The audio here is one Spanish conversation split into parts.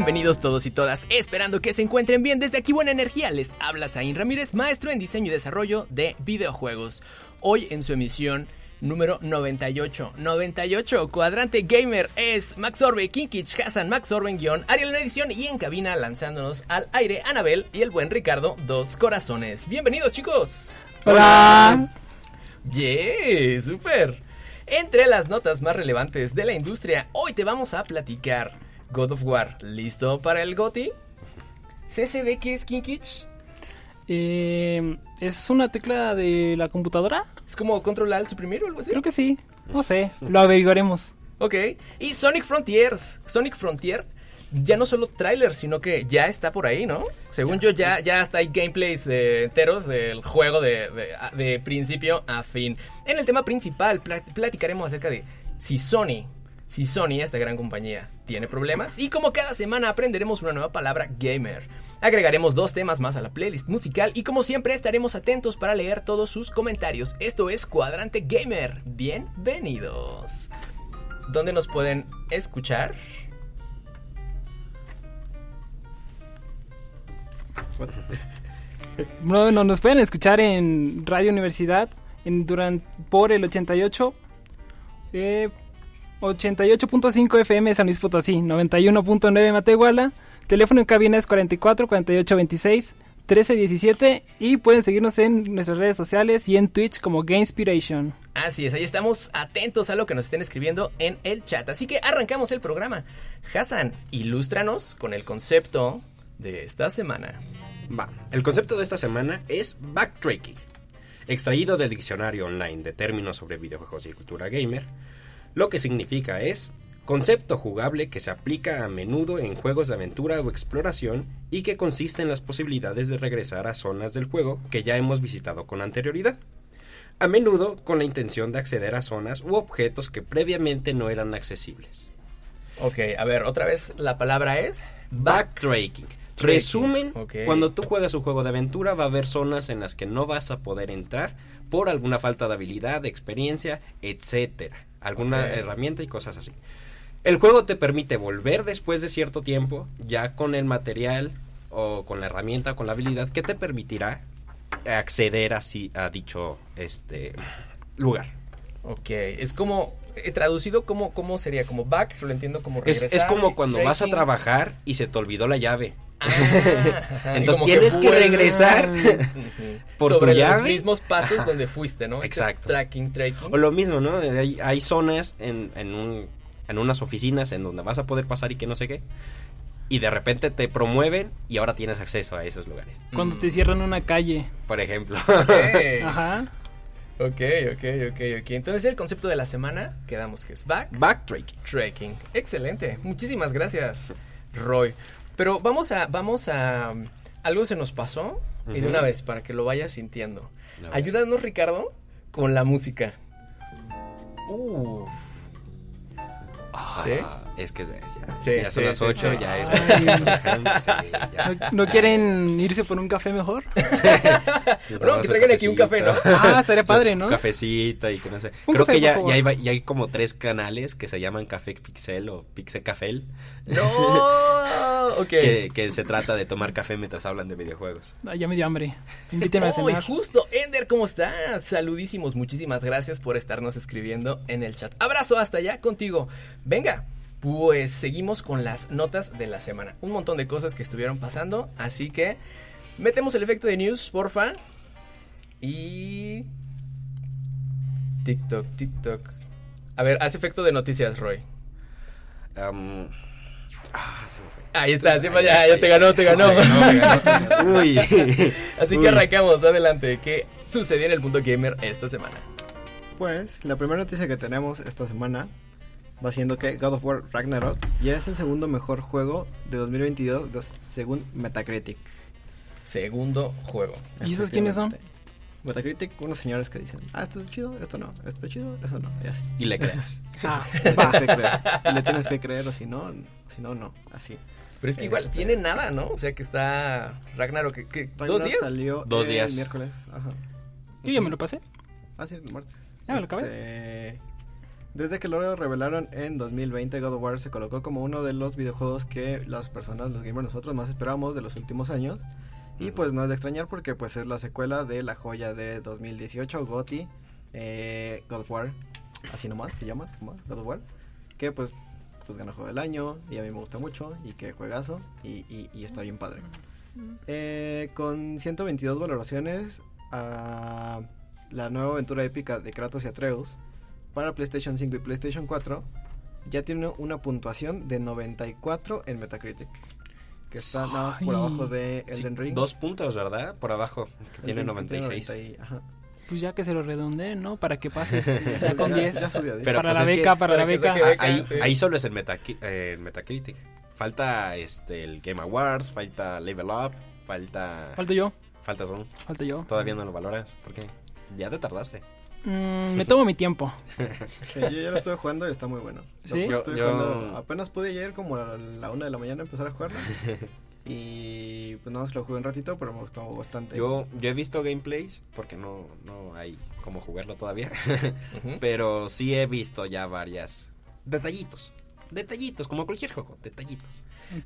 Bienvenidos todos y todas, esperando que se encuentren bien desde aquí Buena Energía. Les habla Zain Ramírez, maestro en diseño y desarrollo de videojuegos. Hoy en su emisión número 98. 98, Cuadrante Gamer es Max Orbe, Kinkich, Hassan, Max Orben, guion, Ariel en edición y en cabina lanzándonos al aire Anabel y el buen Ricardo, dos corazones. Bienvenidos chicos. Hola. Yeah, super. Entre las notas más relevantes de la industria, hoy te vamos a platicar God of War, ¿listo para el GOTI? ¿CCD qué es Kinkich? Eh, ¿Es una tecla de la computadora? ¿Es como control alt suprimir o algo así? Creo que sí. No sé, lo averiguaremos. Ok. Y Sonic Frontiers. Sonic Frontier ya no solo trailer, sino que ya está por ahí, ¿no? Según yo, ya, ya hasta hay gameplays de enteros del juego de, de, de principio a fin. En el tema principal, platicaremos acerca de si Sony si Sony, esta gran compañía, tiene problemas. Y como cada semana aprenderemos una nueva palabra gamer. Agregaremos dos temas más a la playlist musical y como siempre estaremos atentos para leer todos sus comentarios. Esto es Cuadrante Gamer. Bienvenidos. ¿Dónde nos pueden escuchar? Bueno, nos pueden escuchar en Radio Universidad en, durante, por el 88. Eh, 88.5 FM San Luis Potosí, 91.9 Matehuala, teléfono en cabina es 44 48 26 13 17 y pueden seguirnos en nuestras redes sociales y en Twitch como Gamespiration. Así es, ahí estamos atentos a lo que nos estén escribiendo en el chat. Así que arrancamos el programa. Hassan, ilústranos con el concepto de esta semana. Va, el concepto de esta semana es backtracking. Extraído del diccionario online de términos sobre videojuegos y cultura gamer, lo que significa es concepto jugable que se aplica a menudo en juegos de aventura o exploración y que consiste en las posibilidades de regresar a zonas del juego que ya hemos visitado con anterioridad. A menudo con la intención de acceder a zonas u objetos que previamente no eran accesibles. Ok, a ver, otra vez la palabra es backtracking. Resumen, okay. cuando tú juegas un juego de aventura va a haber zonas en las que no vas a poder entrar por alguna falta de habilidad, de experiencia, etcétera alguna okay. herramienta y cosas así. El juego te permite volver después de cierto tiempo, ya con el material o con la herramienta, con la habilidad que te permitirá acceder así a dicho este lugar. Ok, es como eh, traducido como cómo sería como back, lo entiendo como regresar. Es, es como cuando tracking. vas a trabajar y se te olvidó la llave. Ah, Entonces tienes que, que regresar por Sobre tu llave. los mismos pasos donde fuiste, ¿no? Exacto. Este tracking, tracking. O lo mismo, ¿no? Hay, hay zonas en, en, un, en unas oficinas en donde vas a poder pasar y que no sé qué. Y de repente te promueven y ahora tienes acceso a esos lugares. Cuando mm. te cierran una calle. Por ejemplo. Okay. Ajá. Ok, ok, ok, ok. Entonces el concepto de la semana quedamos que es back. Backtracking. Tracking. Excelente. Muchísimas gracias, Roy. Pero vamos a, vamos a, algo se nos pasó uh -huh. y de una vez para que lo vayas sintiendo. No. Ayúdanos, Ricardo, con la música. Uf. Ah, ¿Sí? Es que ya, sí, ya son sí, las 8, sí, ya es. ¿No, ¿No, quieren irse por un café mejor? no, que traigan aquí un café, ¿no? Ah, estaría padre, ¿no? Un cafecito y que no sé. Un Creo café, que ya, ya, hay, ya hay como tres canales que se llaman Café Pixel o Pixel Café. No, ok. Que, que, se trata de tomar café mientras hablan de videojuegos. Ah, ya me dio hambre. Invíteme a oh, cenar. y justo, Ender, ¿cómo estás? Saludísimos, muchísimas gracias por estarnos escribiendo en el chat. Abrazo hasta allá contigo. Venga. Pues seguimos con las notas de la semana. Un montón de cosas que estuvieron pasando. Así que metemos el efecto de news, porfa. Y. TikTok, TikTok. A ver, haz efecto de noticias, Roy. Um, ah, se me fue. Ahí está, sí, ya, ya, te ganó, te ganó. Me ganó, me ganó. Uy. Así Uy. que arrancamos, adelante. ¿Qué sucedió en el punto gamer esta semana? Pues la primera noticia que tenemos esta semana va siendo que God of War Ragnarok ya es el segundo mejor juego de 2022 según Metacritic. segundo juego. ¿Y esos quiénes son? Metacritic, unos señores que dicen, ah, esto es chido, esto no, esto es chido, eso no, y así. Y le creas. Ah, Tienes que creer. Y le tienes que creer, o si no, si no, no, así. Pero es que igual Este- tiene nada, ¿no? O sea que está Ragnarok, ¿qué, qué, ¿dos días? salió Dos el días. miércoles, ajá. yo ya me lo pasé. Ah, sí, el martes. Ya me lo acabé. Este, Desde que lo revelaron en 2020, God of War se colocó como uno de los videojuegos que las personas, los gamers, nosotros más esperábamos de los últimos años. Y pues no es de extrañar porque pues es la secuela de la joya de 2018, GOTY, eh, God of War, así nomás se llama. God of War, que pues, pues ganó Juego del Año y a mí me gusta mucho y que juegazo y, y- y está bien padre. Eh, con 122 valoraciones a la nueva aventura épica de Kratos y Atreus para PlayStation 5 y PlayStation 4 ya tiene una puntuación de 94 en Metacritic. Que está nada más por abajo de Sí, Elden Ring. dos puntos, ¿verdad? Por abajo, que tiene Elden Ring, que 96. 90 y- ajá. Pues ya que se lo redondeen, ¿no? Para que pase. Ya, Ya con ya- 10. ya subió a 10. Pero para pues la es que- beca, para, para la beca. beca. ahí, sí. ahí solo es el, eh, el Metacritic. Falta este el Game Awards, falta Level Up, falta... Falto yo, Faltas un... falto yo. Todavía no lo valoras. ¿Por qué? Ya te tardaste. Mm, me tomo mi tiempo. Sí, yo ya lo estuve jugando y está muy bueno. ¿Sí? Lo estuve Yo- yo- jugando- apenas pude ayer como a la una de la mañana empezar a jugarlo. y pues nada más lo jugué un ratito, pero me gustó bastante. Yo, yo he visto gameplays, porque no, no hay cómo jugarlo todavía. Pero sí he visto ya varias... Detallitos. Detallitos, como cualquier juego. Detallitos.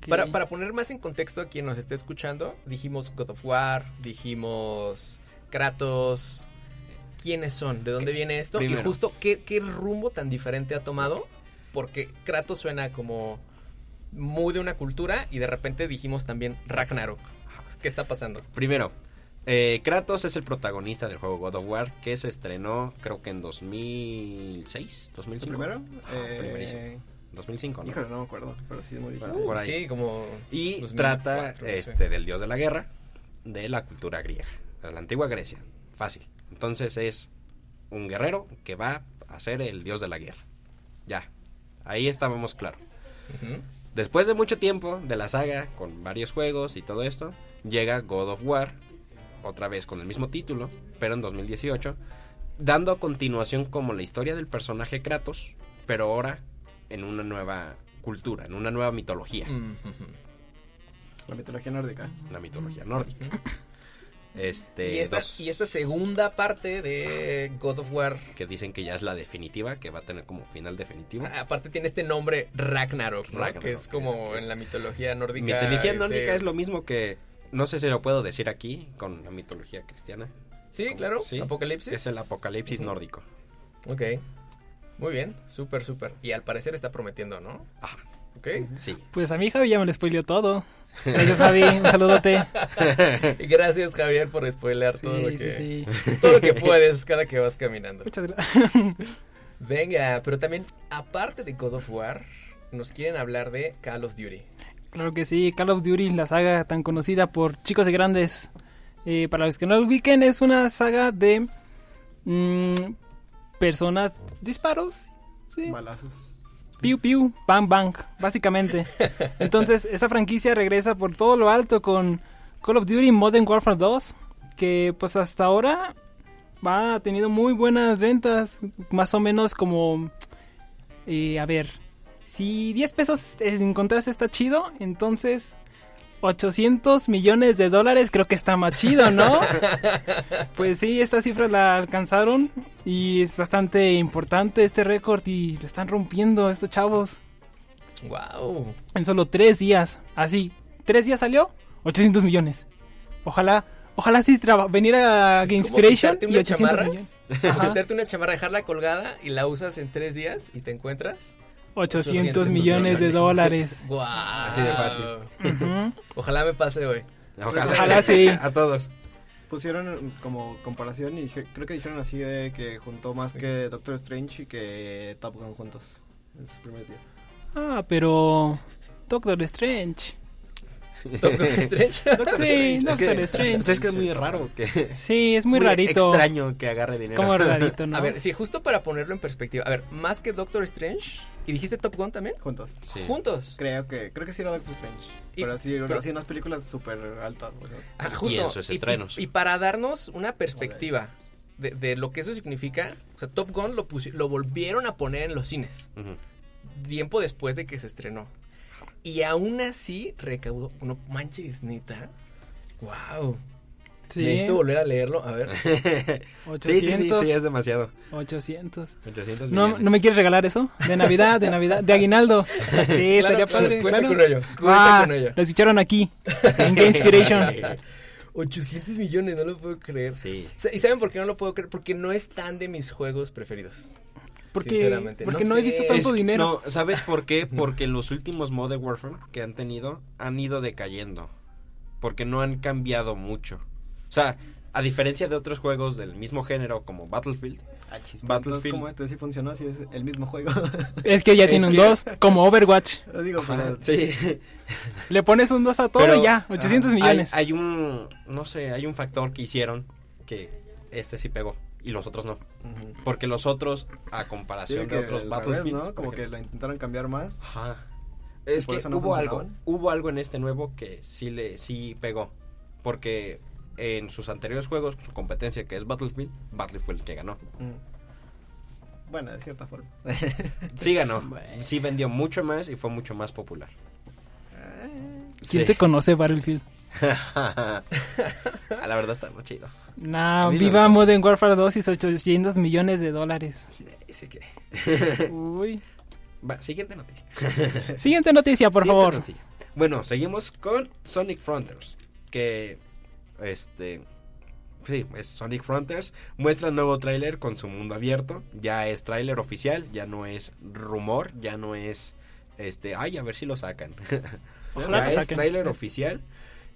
Para, para poner más en contexto a quien nos esté escuchando, dijimos God of War, dijimos Kratos. ¿Quiénes son? ¿De dónde viene esto? Primero. Y justo, ¿qué, ¿qué rumbo tan diferente ha tomado? Porque Kratos suena como muy de una cultura y de repente dijimos también Ragnarok. ¿Qué está pasando? Primero, eh, Kratos es el protagonista del juego God of War, que se estrenó creo que en 2006, ¿El 2005. primero? Eh, primerísimo. 2005, ¿no? Híjole, no me acuerdo, pero sí es muy por ahí. Sí, como... Y 2004, trata este del dios de la guerra, de la cultura griega, de la antigua Grecia. Fácil. Entonces es un guerrero que va a ser el dios de la guerra. Ya. Ahí estábamos claro. Después de mucho tiempo de la saga, con varios juegos y todo esto, llega God of War, otra vez con el mismo título, pero en 2018, dando a continuación como la historia del personaje Kratos, pero ahora en una nueva cultura, en una nueva mitología. La mitología nórdica. la mitología nórdica. Este, Y esta, dos, y esta segunda parte de God of War, que dicen que ya es la definitiva, que va a tener como final definitivo. aparte tiene este nombre Ragnarok, ¿no? Ragnarok, que es como es- en la mitología nórdica. mitología ese- nórdica es lo mismo que, no sé si lo puedo decir aquí, con la mitología cristiana. Sí, como- claro, sí, Apocalipsis. Es el apocalipsis nórdico. Ok, muy bien, súper, súper. Y al parecer está prometiendo, ¿no? Ajá. Ok. Sí. Pues a mi Javi ya me lo spoileó todo. Gracias, Javi. Un saludote. Y gracias, Javier, por spoilear todo, lo que, sí, sí. todo lo que puedes cada que vas caminando. Muchas gracias. Venga, pero también, aparte de God of War, nos quieren hablar de Call of Duty. Claro que sí, Call of Duty, la saga tan conocida por chicos y grandes. Eh, para los que no lo ubiquen, es una saga de mm, personas, disparos, sí, Balazos. Piu piu, bang bang, básicamente. Entonces, esta franquicia regresa por todo lo alto con Call of Duty Modern Warfare 2, que pues hasta ahora ha tenido muy buenas ventas, más o menos como, eh, a ver, si 10 pesos encontraste está chido, entonces 800 millones de dólares creo que está más chido, ¿no? Pues sí, esta cifra la alcanzaron y es bastante importante este récord y lo están rompiendo estos chavos Wow. en solo tres días. Así, tres días salió 800 millones. Ojalá, ojalá sí traba- venir a Inspiration y una 800 chamarra. millones. Ajá, Meterte una chamarra, dejarla colgada y la usas en tres días y te encuentras 800 millones de dólares. Wow. Así de fácil. Ojalá me pase hoy. Ojalá, Ojalá sí. A todos. Pusieron como comparación y dije- creo que dijeron así de que juntó más que Doctor Strange y que Top Gun juntos en sus primeros días. Ah, pero Doctor Strange. Doctor Strange. Sí, Es Doctor que- Strange. pues es que es muy raro que... Sí, es muy rarito. extraño que agarre dinero. Como rarito, ¿no? A ver, sí, justo para ponerlo en perspectiva. A ver, más que Doctor Strange, ¿Y dijiste Top Gun también? Juntos. Sí. Juntos. Creo que, creo que sí era Doctor Strange. Y- pero sí, pero- así unas películas súper altas. o sea, Ah, Y justo. en sus estrenos. Y, para darnos una perspectiva de, de lo que eso significa, o sea, Top Gun lo, volvieron a poner en los cines tiempo después de que se estrenó. Y aún así recaudó. No manches, neta. Wow. Sí. Necesito volver a leerlo. A ver. Sí, sí, sí, 800. sí, es demasiado. 800. 800 ¿No, millones. ¿No me quieres regalar eso? De Navidad, de Navidad, de aguinaldo. Sí, estaría padre. Cuenta claro. con ello. Cuenta Ah, con ello. lo escucharon aquí, en Game Inspiration. 800 millones, no lo puedo creer. Sí. ¿Y saben por qué no lo puedo creer? Porque no es tan de mis juegos preferidos. Porque, Sinceramente, porque no no, he visto Es tanto que- dinero. No, ¿sabes por qué? Porque los últimos Modern Warfare que han tenido han ido decayendo. Porque no han cambiado mucho. O sea, a diferencia de otros juegos del mismo género como Battlefield, ah, Battlefield. como este sí funcionó, si es el mismo juego. Es que ya Es tiene un que- 2, como Overwatch. Lo digo, Ajá, pero sí. Le pones un 2 a todo Pero, y ya, 800 Hay- millones. Hay, un, no sé, hay un factor que hicieron que este sí pegó y los otros no. Porque los otros, a comparación de otros al Battlefield, revés, ¿no? Como que lo intentaron cambiar más. Ajá. Es que no hubo algo, hubo algo en este nuevo que sí le sí pegó, porque en sus anteriores juegos su competencia que es Battlefield, Battlefield fue el que ganó. Mm. Bueno, de cierta forma. Sí ganó, Bueno. sí vendió mucho más y fue mucho más popular. ¿Quién Sí. te conoce Battlefield? La verdad está muy chido. No viva Modern Warfare 2 y 800 millones de dólares. Sí, sí que- Uy. Va, siguiente noticia. Siguiente noticia, por Siguiente favor. noticia. Bueno, seguimos con Sonic Frontiers, que este sí, es Sonic Frontiers muestra nuevo tráiler con su mundo abierto, ya es tráiler oficial, ya no es rumor, ya no es este, ay, a ver si lo sacan. Ojalá ya lo es tráiler oficial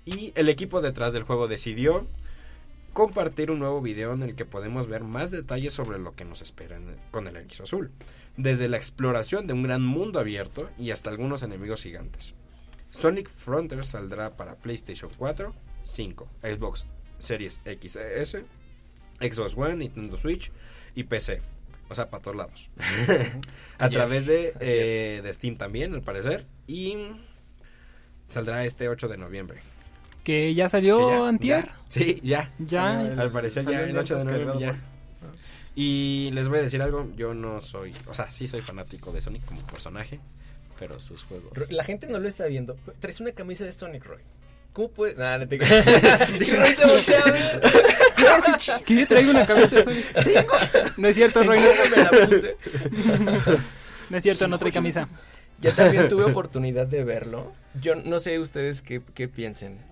y el equipo detrás del juego decidió compartir un nuevo video en el que podemos ver más detalles sobre lo que nos espera con el erizo azul, desde la exploración de un gran mundo abierto y hasta algunos enemigos gigantes. Sonic Frontiers saldrá para PlayStation 4, 5, Xbox Series XS, Xbox One, Nintendo Switch y PC. O sea, para todos lados. A Ayer. través de, eh, de Steam también, al parecer. Y saldrá este 8 de noviembre. Que ya Que salió ya- antier. ya- sí, ya. Ya. Al parecer ya el día 8 de que noviembre ya. Y les voy a decir algo, yo no soy, o sea, sí soy fanático de Sonic como personaje, pero sus juegos... La gente no lo está viendo. Traes una camisa de Sonic Roy. ¿Cómo puede.? Nah, no te. ¿Qué? Traigo una cabeza de Sonic. No es cierto, Roy. ¿Cómo me la puse? No es cierto, no trae camisa. Ya también tuve oportunidad de verlo. Yo no sé ustedes qué, qué piensen.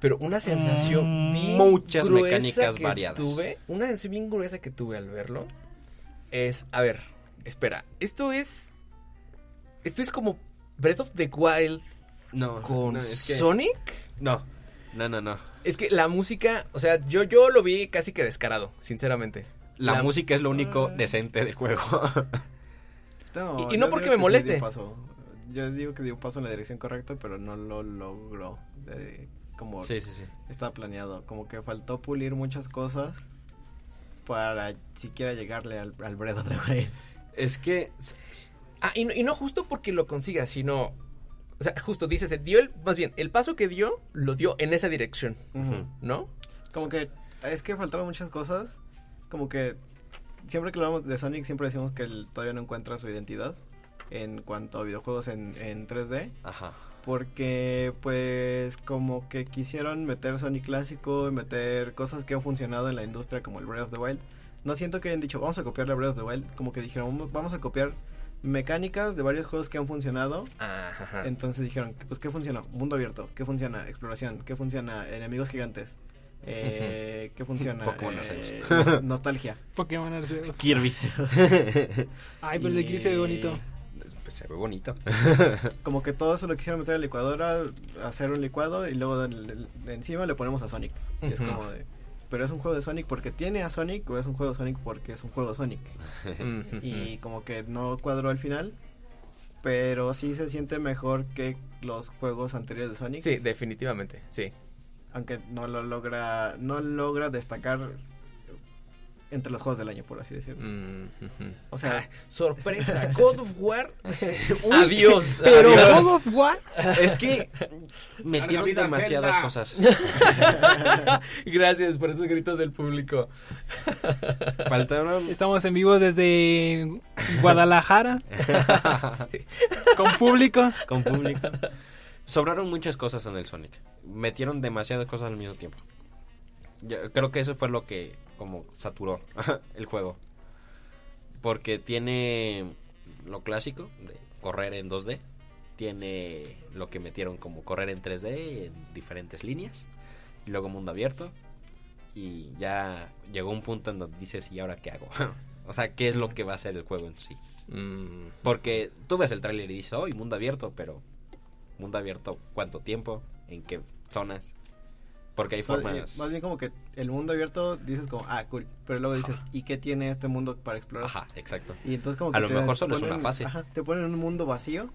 Pero una sensación Mm, bien muchas gruesa mecánicas que variadas. Tuve, una sensación bien gruesa que tuve al verlo es, a ver, espera, esto es esto es como Breath of the Wild No, con no, es que- Sonic. No, no, no, no. Es que la música, o sea, yo yo lo vi casi que descarado, sinceramente. La, La- música es lo único decente del juego. No, Y- y no porque me moleste. Yo digo que dio un paso en la dirección correcta, pero no lo logró. Como sí, sí, sí. estaba planeado. Como que faltó pulir muchas cosas para siquiera llegarle al, al Breath of the Wild. Es que Ah, y no, y no justo porque lo consiga, sino o sea, justo dices, se dio el más bien, el paso que dio lo dio en esa dirección. ¿no? Como que es que faltaron muchas cosas. Como que siempre que hablamos de Sonic, siempre decimos que él todavía no encuentra su identidad en cuanto a videojuegos en, en 3D. Ajá. Porque pues como que quisieron meter Sonic clásico y meter cosas que han funcionado en la industria como el Breath of the Wild. No siento que hayan dicho, vamos a copiarle a Breath of the Wild. Como que dijeron, "Vamos- a copiar mecánicas de varios juegos que han funcionado. Ajá. Entonces dijeron, pues ¿qué funciona? Mundo abierto. ¿Qué funciona? Exploración. ¿Qué funciona? Enemigos gigantes. Eh, ¿Qué funciona? Pokémon Eh, nostalgia. Pokémon Arceus. Kirby. Ay, pero el de Kirby se ve bonito. Pues se ve bonito. Como que todo eso lo quisieron meter a la licuadora, hacer un licuado y luego de- de- encima le ponemos a Sonic. Y es como de, pero es un juego de Sonic porque tiene a Sonic o es un juego de Sonic porque es un juego de Sonic. Y como que no cuadró al final, pero sí se siente mejor que los juegos anteriores de Sonic. Sí, definitivamente, sí. Aunque no lo logra, no logra destacar entre los juegos del año, por así decirlo. Mm. O sea, Sorpresa, God of War. Adiós. Pero adiós. God of War. Es que metieron demasiadas Zelda. cosas. Gracias por esos gritos del público. Faltaron. Estamos en vivo desde Guadalajara Sí. con público. con público. Sobraron muchas cosas en el Sonic. Metieron demasiadas cosas al mismo tiempo. Yo creo que eso fue lo que como saturó el juego. Porque tiene lo clásico de correr en 2D. Tiene lo que metieron como correr en 3D en diferentes líneas. Y luego mundo abierto. Y ya llegó un punto en donde dices, ¿y ahora qué hago? o sea, ¿qué es lo que va a ser el juego en sí? Mm, Porque tú ves el tráiler y dices, hoy mundo abierto, pero mundo abierto, ¿cuánto tiempo? ¿En qué zonas? Porque hay más, formas... más bien como que el mundo abierto dices como, ah, cool. Pero luego dices, ¿y qué tiene este mundo para explorar? Ajá, exacto. Y entonces como A que lo te mejor solo es ponen- una fase. Ajá, te ponen en un mundo vacío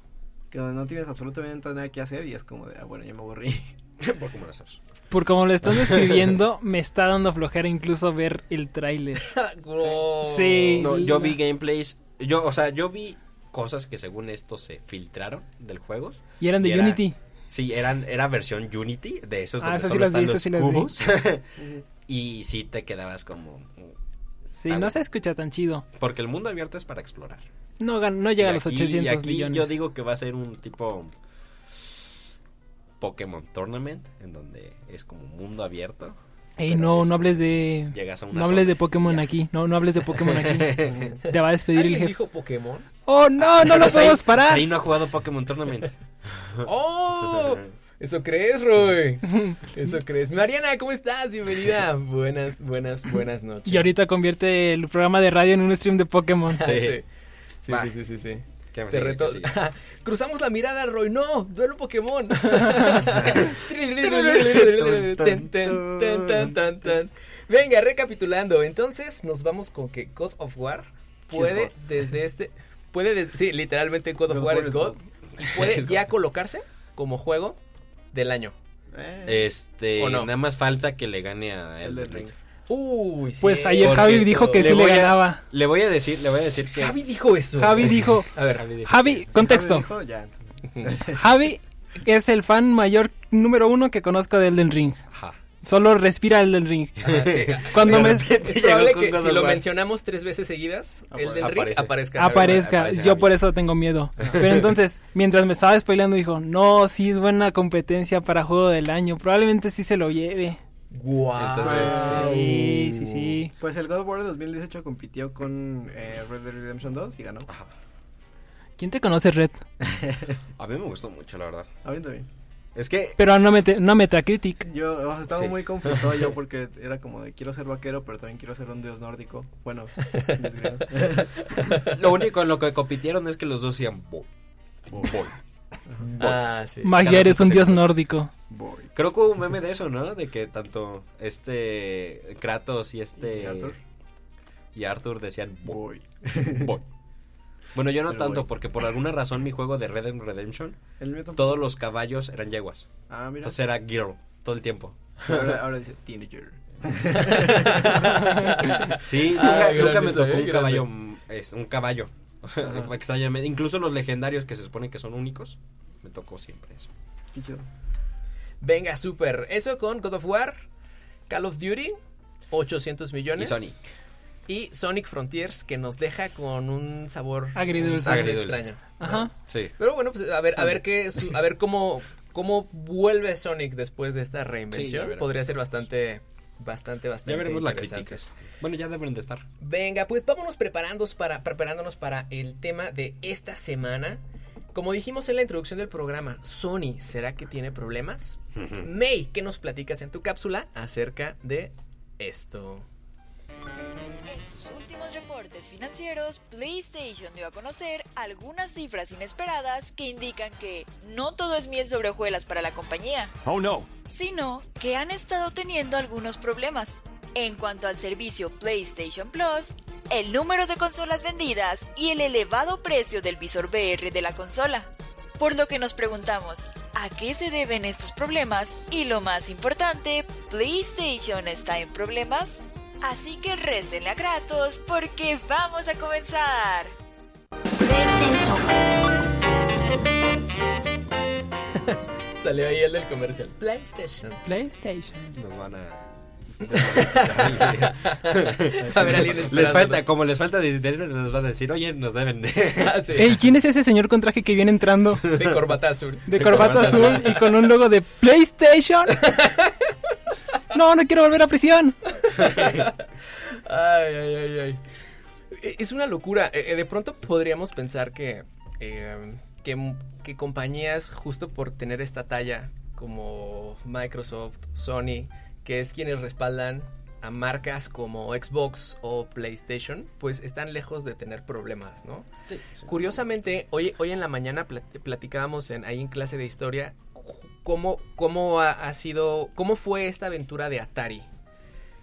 que donde no tienes absolutamente nada que hacer y es como de, ah, bueno, ya me aburrí. Pokémon Stars. Por como lo están describiendo, me está dando flojera incluso ver el tráiler. Sí. No, yo vi gameplays, yo, o sea, yo vi cosas que según esto se filtraron del juego. Y eran de Y era- Unity. Sí, eran, era versión Unity, de esos Ah, donde sí solo las están vi, los sí cubos. y sí te quedabas como... Sí, Ah, no se escucha tan chido. Porque el mundo abierto es para explorar. No, no llega Y a los aquí- 800 y aquí millones. Yo digo que va a ser un tipo Pokémon Tournament, en donde es como mundo abierto. Ey, no, no hables de... Llegas a una No hables zona de Pokémon ya. aquí. No, no hables de Pokémon aquí. Te va a despedir el ¿Alguien jefe. dijo Pokémon? Oh, no, no lo podemos parar. Ahí no ha jugado Pokémon Tournament. ¡Oh! ¿Eso crees, Roy? ¿Eso crees? Mariana, ¿cómo estás? Bienvenida. Buenas, buenas, buenas noches. Y ahorita convierte el programa de radio en un stream de Pokémon. Sí. sí. Sí, sí, sí, sí, sí. ¿Qué- Te reto. Cruzamos la mirada, Roy. No, duelo Pokémon. Venga, recapitulando. Entonces, nos vamos con que God of War puede desde este. Puede, des- sí, literalmente God of War es God. puede ya colocarse como juego del año. Eh, Este, ¿O no? nada más falta que le gane a el Elden de Ring. Uy, Pues ayer Porque Javi dijo que le sí le a- ganaba. Le voy a decir, le voy a decir que Javi dijo eso. Javi dijo, A ver, Javi dijo- Javi, contexto. Javi dijo, ya. Javi es el fan mayor número uno que conozco de Elden Ring. Ajá. Solo respira Elden Ring. Ajá, sí. Cuando me Es llegó probable que si lo mencionamos tres veces seguidas, el del ring Aparece. aparezca. Aparezca, aparece yo por eso tengo miedo. Pero entonces, mientras me estaba spoileando, dijo, no, sí es buena competencia para juego del año. Probablemente sí se lo lleve. Guau. Entonces- Sí, sí, sí. Pues el God of War de 2018 compitió con eh, Red Dead Redemption 2 y ganó. Ajá. ¿Quién te conoce, Red? A mí me gustó mucho, la verdad. A mí también. Es que Pero no, mete, no Metacritic. Yo o sea, estaba Sí. muy confundido yo porque era como de quiero ser vaquero, pero también quiero ser un dios nórdico. Bueno, lo único en lo que compitieron es que los dos decían boy. Boy. Ah, sí. Más ya eres un dios nórdico. Boy. Creo que hubo un meme de eso, ¿no? De que tanto este Kratos y este ¿Y Arthur? y Arthur decían boy. Boy. Bueno, yo no tanto porque por alguna razón mi juego de Red Dead Redemption todos los caballos eran yeguas. Ah, mira. Entonces era girl todo el tiempo. Ahora, ahora dice teenager. Sí, Ah, nunca, me soy, tocó un caballo, es un caballo. Extrañamente, incluso los legendarios que se supone que son únicos, me tocó siempre eso. Venga, súper. Eso con God of War, Call of Duty, 800 millones. Y Sonic. Y Sonic Frontiers, que nos deja con un sabor Agridulce. extraño. Ajá. Sí. Pero bueno, pues a ver, a ver qué, su- a ver cómo, cómo vuelve Sonic después de esta reinvención. Podría ser bastante, bastante, bastante. Ya veremos la interesante. crítica. Bueno, ya deben de estar. Venga, pues vámonos preparándonos para, preparándonos para el tema de esta semana. Como dijimos en la introducción del programa, Sony, ¿será que tiene problemas? May, ¿qué nos platicas en tu cápsula acerca de esto? En sus últimos reportes financieros, PlayStation dio a conocer algunas cifras inesperadas que indican que no todo es miel sobre hojuelas para la compañía, Oh no. sino que han estado teniendo algunos problemas. En cuanto al servicio PlayStation Plus, el número de consolas vendidas y el elevado precio del visor VR de la consola. Por lo que nos preguntamos, ¿a qué se deben estos problemas? Y lo más importante, ¿PlayStation está en problemas? Así que récenle a Kratos porque vamos a comenzar. Salió ahí el del comercial. PlayStation. PlayStation. Nos van a... A ver, alguien les falta, como les falta dinero, nos van a decir, oye, nos deben de... Ah, sí. Ey, ¿quién es ese señor con traje que viene entrando? De corbata azul. De corbata azul y con un logo de PlayStation. No, no quiero volver a prisión. Ay, ay, ay, ay. E- Es una locura. Eh, eh, De pronto podríamos pensar que, eh, que, que compañías, justo por tener esta talla, como Microsoft, Sony, que es quienes respaldan a marcas como Xbox o PlayStation, pues están lejos de tener problemas, ¿no? Sí, Curiosamente, hoy, hoy en la mañana plat- platicábamos en, ahí en clase de historia cómo, cómo ha, ha sido, cómo fue esta aventura de Atari.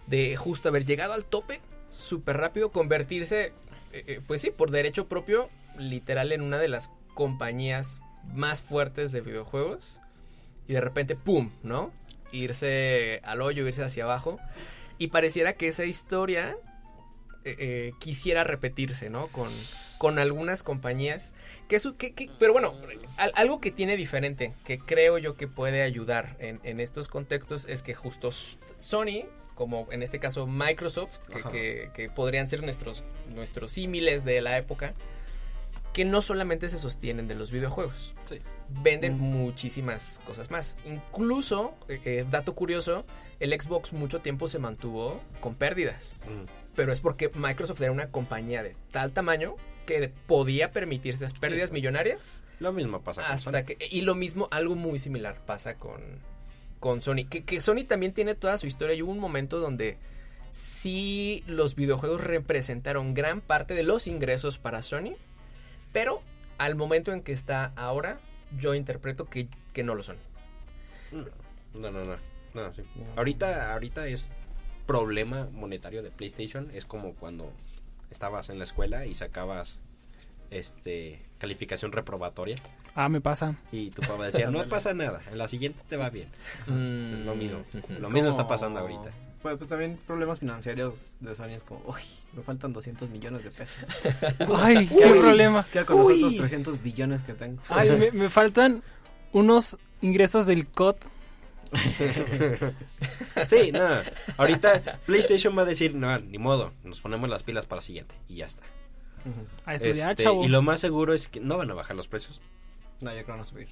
De justo haber llegado al tope súper rápido, convertirse, eh, eh, pues sí, por derecho propio, literal en una de las compañías más fuertes de videojuegos. Y de repente, ¡pum! ¿No? Irse al hoyo, irse hacia abajo. Y pareciera que esa historia eh, eh, quisiera repetirse, ¿no? Con, con algunas compañías. Que eso, que, que- pero bueno, al- algo que tiene diferente, que creo yo que puede ayudar en, en estos contextos, es que justo Sony, como en este caso Microsoft, que- que podrían ser nuestros, nuestros símiles de la época, que no solamente se sostienen de los videojuegos Sí. Venden muchísimas cosas más. Incluso, eh, eh, dato curioso, el Xbox mucho tiempo se mantuvo con pérdidas. Mm. Pero es porque Microsoft era una compañía de tal tamaño que podía permitirse esas pérdidas sí. millonarias Lo mismo pasa con hasta Sony. que... Y lo mismo, algo muy similar pasa con, con Sony. Que, que Sony también tiene toda su historia y hubo un momento donde sí los videojuegos representaron gran parte de los ingresos para Sony, pero al momento en que está ahora, yo interpreto que, que no lo son. No, no, no. no sí. Ahorita, ahorita es problema monetario de PlayStation. Es como cuando estabas en la escuela y sacabas este calificación reprobatoria Ah, me pasa. y tu papá decía no pasa nada en la siguiente te va bien Mm, lo mismo lo mismo está pasando ahorita Pues, pues también problemas financieros de Sony es como, uy, me faltan 200 millones de pesos. Ay, qué problema. ¿Qué con los otros 300 billones que tengo? Ay, me, me faltan unos ingresos del COT. sí no ahorita PlayStation va a decir no ni modo nos ponemos las pilas para la siguiente y ya está. A estudiar, Este, chavo. y lo más seguro es que no van a bajar los precios No, yo creo subir.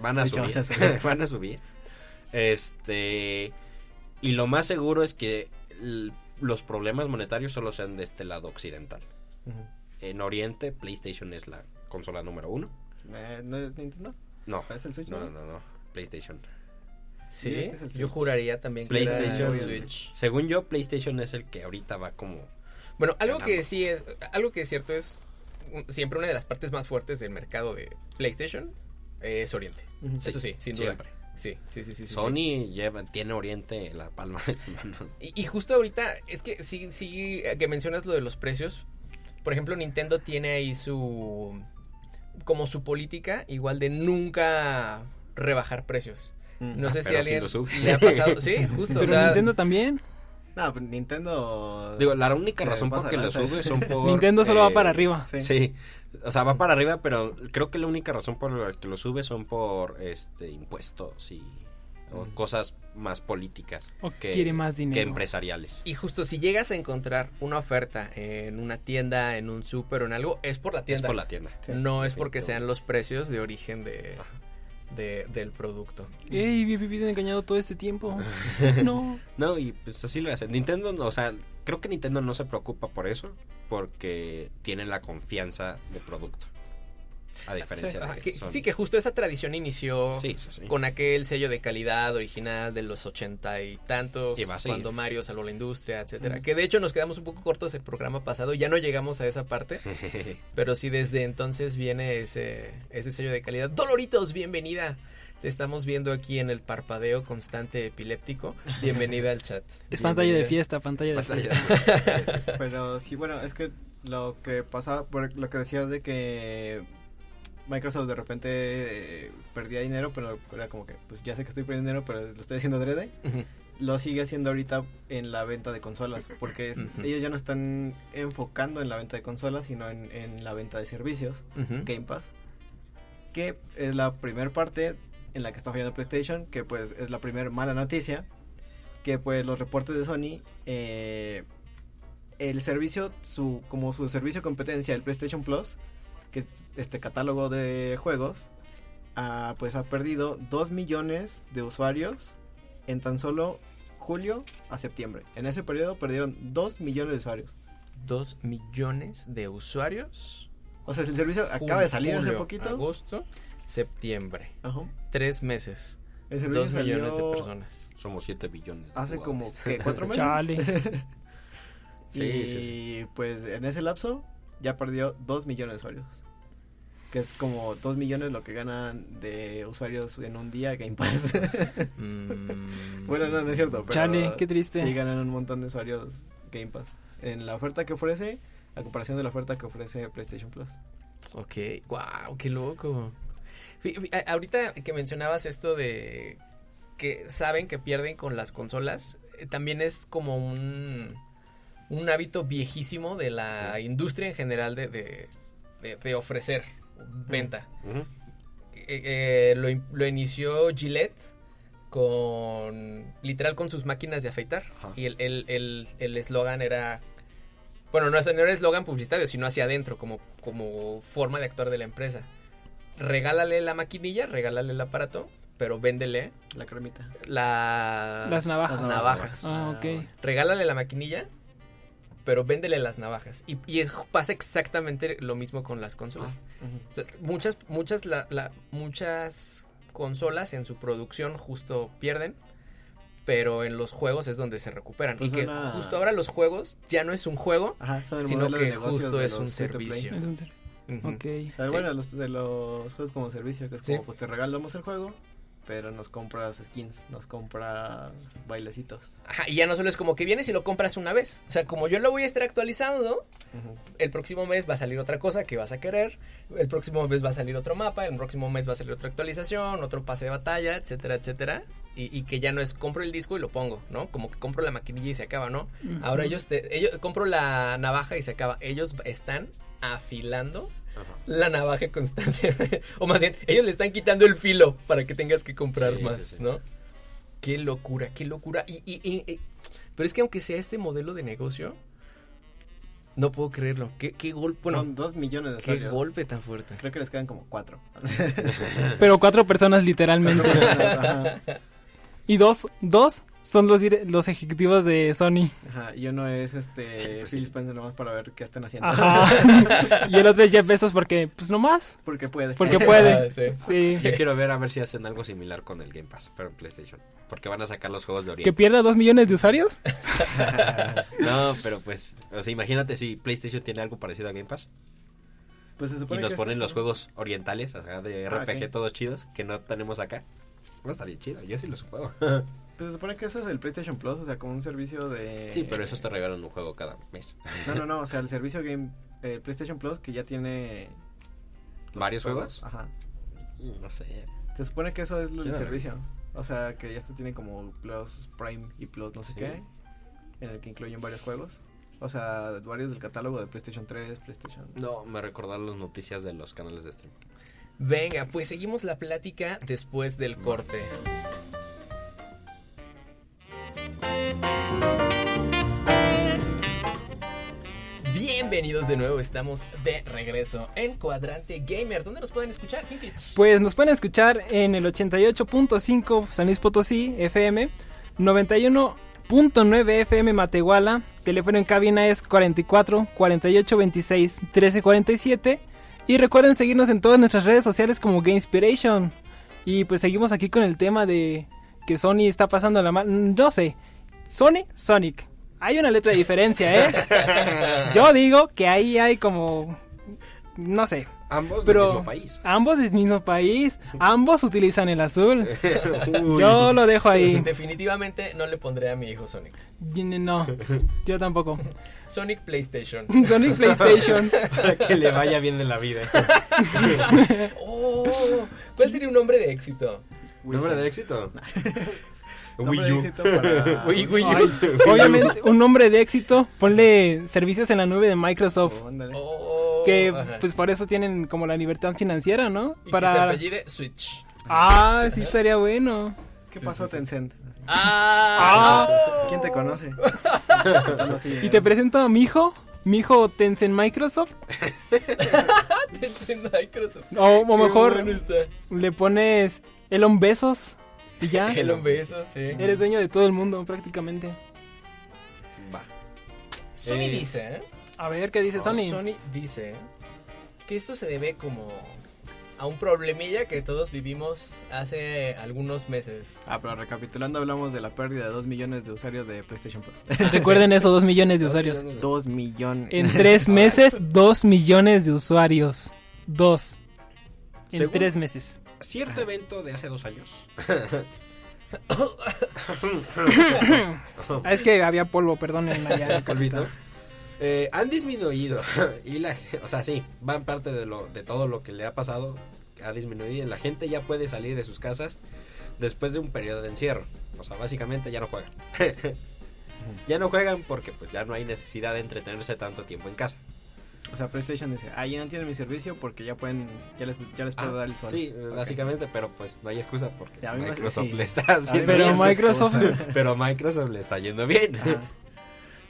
Van a subir. van a subir. van a subir. Este. Y lo más seguro es que los problemas monetarios solo sean de este lado occidental. En Oriente, PlayStation es la consola número uno. Eh, ¿No es Nintendo? No, ¿Es el Switch? no, no, no, no. PlayStation. Sí, yo juraría también que era PlayStation. el Switch. Según yo, PlayStation es el que ahorita va como. Bueno, algo que sí es, algo que es cierto es un- siempre una de las partes más fuertes del mercado de PlayStation es Oriente. Eso sí, sin duda. Siempre. Sí, sí, sí, sí. Sony lleva, tiene Oriente en la palma de las manos. Y, y justo ahorita, es que sí, sí, que mencionas lo de los precios. Por ejemplo, Nintendo tiene ahí su. como su política, igual de nunca rebajar precios. Mm. No sé si pero a sí alguien le ha pasado. Sí, justo. Pero o sea, Nintendo también. No, pero Nintendo... Digo, la única razón por que lo sube son por. Nintendo solo va para arriba. Sí. Sí, o sea, va para arriba, pero creo que la única razón por la que lo sube son por este impuestos y o cosas más políticas O que, quiere más dinero. que empresariales. Y justo si llegas a encontrar una oferta en una tienda, en un súper o en algo, es por la Es tienda. por la tienda. Sí, no es porque sean los precios de origen de, de- del producto. Ey, he vivido engañado todo este tiempo. No. No, y pues así lo hacen. Nintendo, no, o sea, creo que Nintendo no se preocupa por eso porque tienen la confianza de producto. A diferencia de que- Sony. sí, que justo esa tradición inició Sí, sí, sí. con aquel sello de calidad original de los ochenta y tantos, Y va a seguir. cuando Mario salvó la industria, etcétera. Que de hecho nos quedamos un poco cortos el programa pasado, ya no llegamos a esa parte, pero sí desde entonces viene ese, ese sello de calidad. Doloritos, bienvenida. Te estamos viendo aquí en el parpadeo constante epiléptico. Bienvenida al chat. Es pantalla de fiesta, pantalla de Pantalla fiesta. de- Pero sí, bueno, es que lo que pasa, por lo que decías de que Microsoft de repente eh, perdía dinero, pero era como que, pues ya sé que estoy perdiendo dinero, pero lo estoy haciendo adrede. Ujú. lo sigue haciendo ahorita en la venta de consolas, porque es- ellos ya no están enfocando en la venta de consolas, sino en, en la venta de servicios. Game Pass, que es la primera parte en la que está fallando PlayStation, que pues es la primera mala noticia, que pues los reportes de Sony, eh, el servicio, su como su servicio competencia, el PlayStation Plus, que es este catálogo de juegos, ah, pues ha perdido 2 millones de usuarios en tan solo julio a septiembre. En ese periodo perdieron 2 millones de usuarios. Dos millones de usuarios. O sea, el servicio acaba de salir hace poquito. Agosto, septiembre. Ajá. Tres meses. El Dos millones de personas. Somos 7 billones. Hace como. ¿qué, cuatro meses. Chale. Sí, y sí, sí. pues en ese lapso ya perdió 2 millones de usuarios. Que es como 2 millones lo que ganan de usuarios en un día Game Pass. Mm, bueno, no, no es cierto. Pero Chale, qué triste. Sí, ganan un montón de usuarios Game Pass. En la oferta que ofrece, a comparación de la oferta que ofrece PlayStation Plus. Ok, wow, qué loco. Ahorita que mencionabas esto de que saben que pierden con las consolas, eh, también es como un, un hábito viejísimo de la industria en general de, de, de- de ofrecer venta. Eh, eh, lo, in- lo inició Gillette con literal con sus máquinas de afeitar y el el- el- el eslogan era bueno no, era eslogan publicitario sino hacia adentro como como forma de actuar de la empresa regálale la maquinilla regálale el aparato pero véndele La cremita. las, Las navajas. navajas. Ah, ok. regálale la maquinilla pero véndele las navajas y, y es- pasa exactamente lo mismo con las consolas o sea, muchas, muchas, la, la- muchas consolas en su producción justo pierden, pero en los juegos es donde se recuperan. Pues y que una- justo ahora los juegos ya no es un juego, Ajá, Sino que justo es un servicio. Es un ser- Ujú. Ok. O sea, Sí. Bueno, los, de los juegos como servicio, que es Sí. como, pues te regalamos el juego, pero nos compras skins, nos compras bailecitos. Ajá, y ya no solo es como que vienes y lo compras una vez. O sea, como yo lo voy a estar actualizando, el próximo mes va a salir otra cosa que vas a querer, el próximo mes va a salir otro mapa, el próximo mes va a salir otra actualización, otro pase de batalla, etcétera, etcétera. Y, y que ya no es compro el disco y lo pongo, ¿no? Como que compro la maquinilla y se acaba, ¿no? Ahora ellos te, ellos compro la navaja y se acaba. Ellos están afilando Ajá. la navaja constantemente. o más bien, ellos le están quitando el filo para que tengas que comprar Sí, más, sí, sí. ¿no? Qué locura, qué locura. Y, y- y- y- pero es que aunque sea este modelo de negocio, no puedo creerlo. Qué, qué golpe, bueno, Son dos millones de qué usuarios. golpe tan fuerte. Creo que les quedan como cuatro. Pero cuatro personas literalmente. Ajá. Y dos, dos son los, dire- los ejecutivos de Sony. Ajá, y uno es este Phil Spencer nomás para ver qué están haciendo. Ajá. y el otro es Jeff Bezos porque, pues nomás, Porque puede. porque puede. Ah, sí. Sí. Yo quiero ver a ver si hacen algo similar con el Game Pass, pero en PlayStation. Porque van a sacar los juegos de Que Oriente. pierda dos millones de usuarios. No, pero pues, o sea, imagínate si PlayStation tiene algo parecido a Game Pass Pues se y supone nos que es ponen los juegos orientales, o sea, de Ah, RPG todos chidos, que no tenemos acá. Va a estar bien chido, yo sí los juego. Pues se supone que eso es el PlayStation Plus, o sea, como un servicio de... Sí, pero esos te regalan un juego cada mes. No, no, no, o sea, el servicio Game... eh, PlayStation Plus que ya tiene... ¿Varios juegos? Ajá. No sé. Se supone que eso es he servicio. O sea, que ya esto tiene como Plus Prime y Plus no sé Sí. qué, en el que incluyen varios juegos. O sea, varios del catálogo de PlayStation 3, PlayStation... No, me recordaron las noticias de los canales de stream. Venga, pues seguimos la plática después del corte. Bienvenidos de nuevo, estamos de regreso en Cuadrante Gamer. ¿Dónde nos pueden escuchar, Hintich? Pues nos pueden escuchar en el 88.5 San Luis Potosí FM, 91.9 FM Matehuala, teléfono en cabina es 44 48 26 13 47 y recuerden seguirnos en todas nuestras redes sociales como Gamespiration. Y pues seguimos aquí con el tema de que Sony está pasando la mal, no sé, Sony, Sonic. Hay una letra de diferencia, ¿eh? Yo digo que ahí hay como no sé, Ambos Pero- del mismo país. Ambos del mismo país, ambos utilizan el azul. Yo lo dejo ahí. Definitivamente no le pondré a mi hijo Sonic. No, yo tampoco. Sonic PlayStation. Sonic PlayStation. Para que le vaya bien en la vida. Oh, ¿Cuál sería un nombre de éxito? ¿Nombre de éxito? nombre Wii de U. éxito para... Wii- Wii U. Ay, obviamente, un nombre de éxito, ponle servicios en la nube de Microsoft. Oh. Oh, Que ajá. pues por eso tienen como la libertad financiera, ¿no? Y que se Para... apellide Switch. Ah, sí estaría bueno. ¿Qué pasó, Tencent? Ah, ¿Quién te conoce? Y ¿eh? te presento a mi hijo, mi hijo Tencent Microsoft. Tencent Microsoft. O, mejor bueno le pones Elon Besos y ya. Elon Besos, sí. Eres dueño de todo el mundo prácticamente. Va. Sony Eh, dice, ¿eh? A ver, ¿qué dice Sony? Sony dice que esto se debe como a un problemilla que todos vivimos hace algunos meses. Ah, pero recapitulando, hablamos de la pérdida de 2 millones de usuarios de PlayStation Plus. Recuerden eso, dos millones de usuarios. 2 millones. En tres meses, dos millones de usuarios. Dos. En Según- tres meses. Cierto evento de hace dos años. Ah, es que había polvo, perdónenme ya. Eh, han disminuido y la o sea sí van parte de lo de todo lo que le ha pasado ha disminuido la gente ya puede salir de sus casas después de un periodo de encierro o sea básicamente ya no juegan ya no juegan porque pues ya no hay necesidad de entretenerse tanto tiempo en casa O sea, PlayStation dice, ah, ya no tienen mi servicio porque ya pueden, ya les, ya les puedo Ah, dar el sol. sí básicamente pero pues no hay excusa porque Sí, Microsoft sí. le está haciendo Pero bien Microsoft- pero Microsoft le está yendo bien Ajá.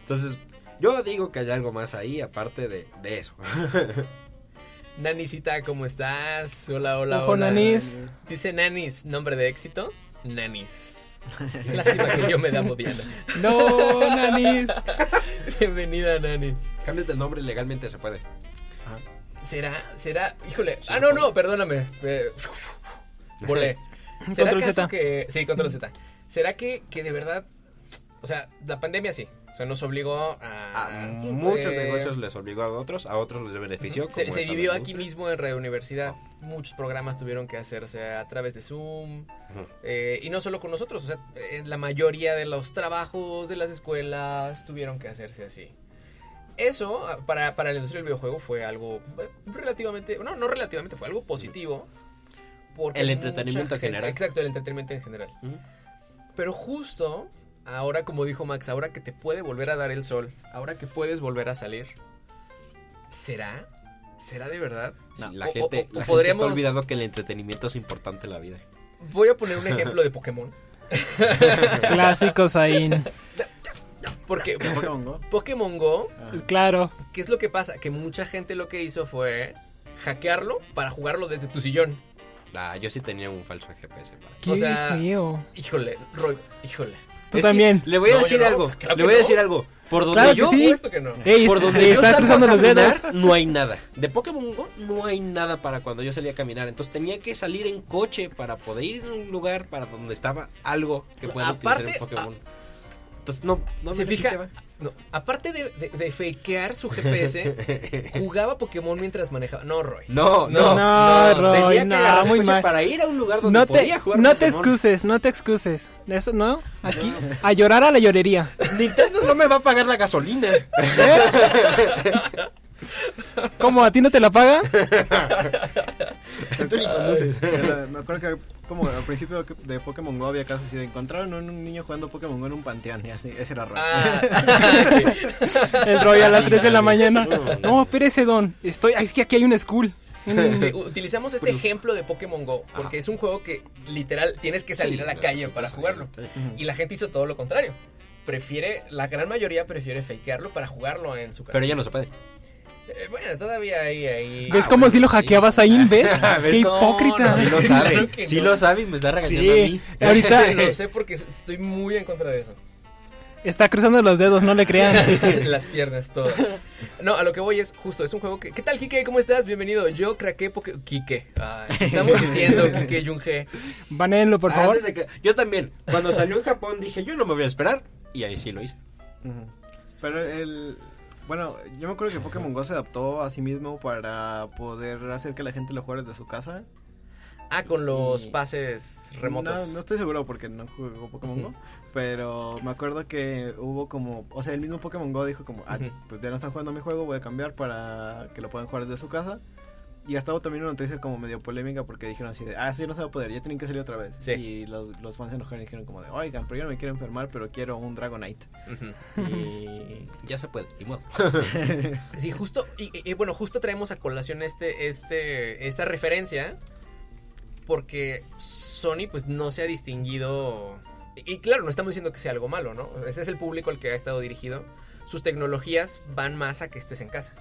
entonces yo digo que hay algo más ahí aparte de, de eso Nanisita, ¿cómo estás? Hola, hola, Ojo, hola. Nanis. Dice Nanis, nombre de éxito. Nanis. Lástima que yo me llamo Diana. No, Nanis. Bienvenida, Nanis. cámbiate el nombre legalmente se puede ¿Será? ¿Será? Híjole. Ah, no, no, perdóname. Eh, Volé. ¿Será Control Z. que... Sí, control Z. ¿Será que, que de verdad... O sea, la pandemia sí. O sea, nos obligó a... A muchos negocios les obligó a otros, a otros les benefició. Se, se vivió aquí mismo en Radio Universidad. Muchos programas tuvieron que hacerse a través de Zoom. Eh, y no solo con nosotros. O sea, la mayoría de los trabajos de las escuelas tuvieron que hacerse así. Eso, ah, para, para la industria del videojuego, fue algo eh, relativamente. No, no relativamente, fue algo positivo. porque El entretenimiento en general. Exacto, el entretenimiento en general. Pero justo ahora, como dijo Max, ahora que te puede volver a dar el sol, ahora que puedes volver a salir, ¿será? ¿Será de verdad? No. la O- gente, o- o la gente podríamos- está olvidando que el entretenimiento es importante en la vida. Voy a poner un ejemplo de Pokémon. Clásicos ahí. Porque Pokémon Go. Pokémon Go, Claro. ¿qué es lo que pasa? Que mucha gente lo que hizo fue hackearlo para jugarlo desde tu sillón. Ah, yo sí tenía un falso GPS. para- Qué O sea, feo. Híjole, Roy, híjole. Tú Es también. Le voy a No, decir no, algo. claro le voy a decir algo. Por donde Claro que yo, sí. Supuesto que no. Ey, por donde ey, yo está cruzando los dedos. no hay nada. De Pokémon Go no hay nada para cuando yo salía a caminar. Entonces tenía que salir en coche para poder ir a un lugar para donde estaba algo que pueda Aparte, utilizar en Pokémon. Entonces no, no Se me fija. No, aparte de, de, de fakear su GPS, jugaba Pokémon mientras manejaba. No, Roy. No, No, no, no, Roy, Tenía que no, agarrar el muy mal. para ir a un lugar donde No te, podía jugar no te excuses, no te excuses. Eso, ¿no? Aquí, a llorar a la llorería. Nintendo no me va a pagar la gasolina. ¿Cómo? ¿A ti no te la paga? Tú ni conduces. Me acuerdo que como al principio de Pokémon Go había casos así de encontraron un, un niño jugando Pokémon Go en un panteón y así, ese era raro. Ah, sí. El Roy a las Sí, 3 de la mañana. No, no. Espérese, don. Estoy, es que aquí hay un school. Sí, utilizamos este ejemplo de Pokémon Go porque es un juego que literal tienes que salir Sí, a la calle para jugarlo. Y la gente hizo todo lo contrario. Prefiere, la gran mayoría prefiere fakearlo para jugarlo en su casa. Pero ya no se puede. Eh, bueno, todavía ahí, ahí. ¿Ves Ah, cómo bueno, si lo sí. hackeabas ahí? ¿Ves? Qué hipócrita. no, Sí lo Claro sabe. que Sí no. lo sabe y me está regañando a Sí. mí. Ahorita Lo sé porque estoy muy en contra de eso. está cruzando los dedos, no le crean. Las piernas, todo. No, a lo que voy es justo, es un juego que... ¿Qué tal, Kike? ¿Cómo estás? Bienvenido. Yo craqué porque... Kike. Ay, estamos diciendo Kike Junge. Banenlo, por favor. De que- Yo también. Cuando salió en Japón dije, yo no me voy a esperar. Y ahí sí lo hice. Pero el... Bueno, yo me acuerdo que Pokémon Go se adaptó a sí mismo para poder hacer que la gente lo juegue desde su casa. Ah, con los Y- pases remotos. No, no estoy seguro porque no juego Pokémon. Go. Pero me acuerdo que hubo como... O sea, el mismo Pokémon Go dijo como... Ah, pues ya no están jugando mi juego, voy a cambiar para que lo puedan jugar desde su casa. Y hasta hubo también una noticia como medio polémica porque dijeron así de, ah, eso ya no se va a poder, ya tienen que salir otra vez. Sí. Y los, los fans se enojaron y dijeron como de, oigan, pero yo no me quiero enfermar, pero quiero un Dragonite. Y... Ya se puede, ni modo. Sí, justo, y, y- y bueno, justo traemos a colación este, este, esta referencia, porque Sony pues no se ha distinguido, y, y claro, no estamos diciendo que sea algo malo, ¿no? Ese es el público al que ha estado dirigido. Sus tecnologías van más a que estés en casa,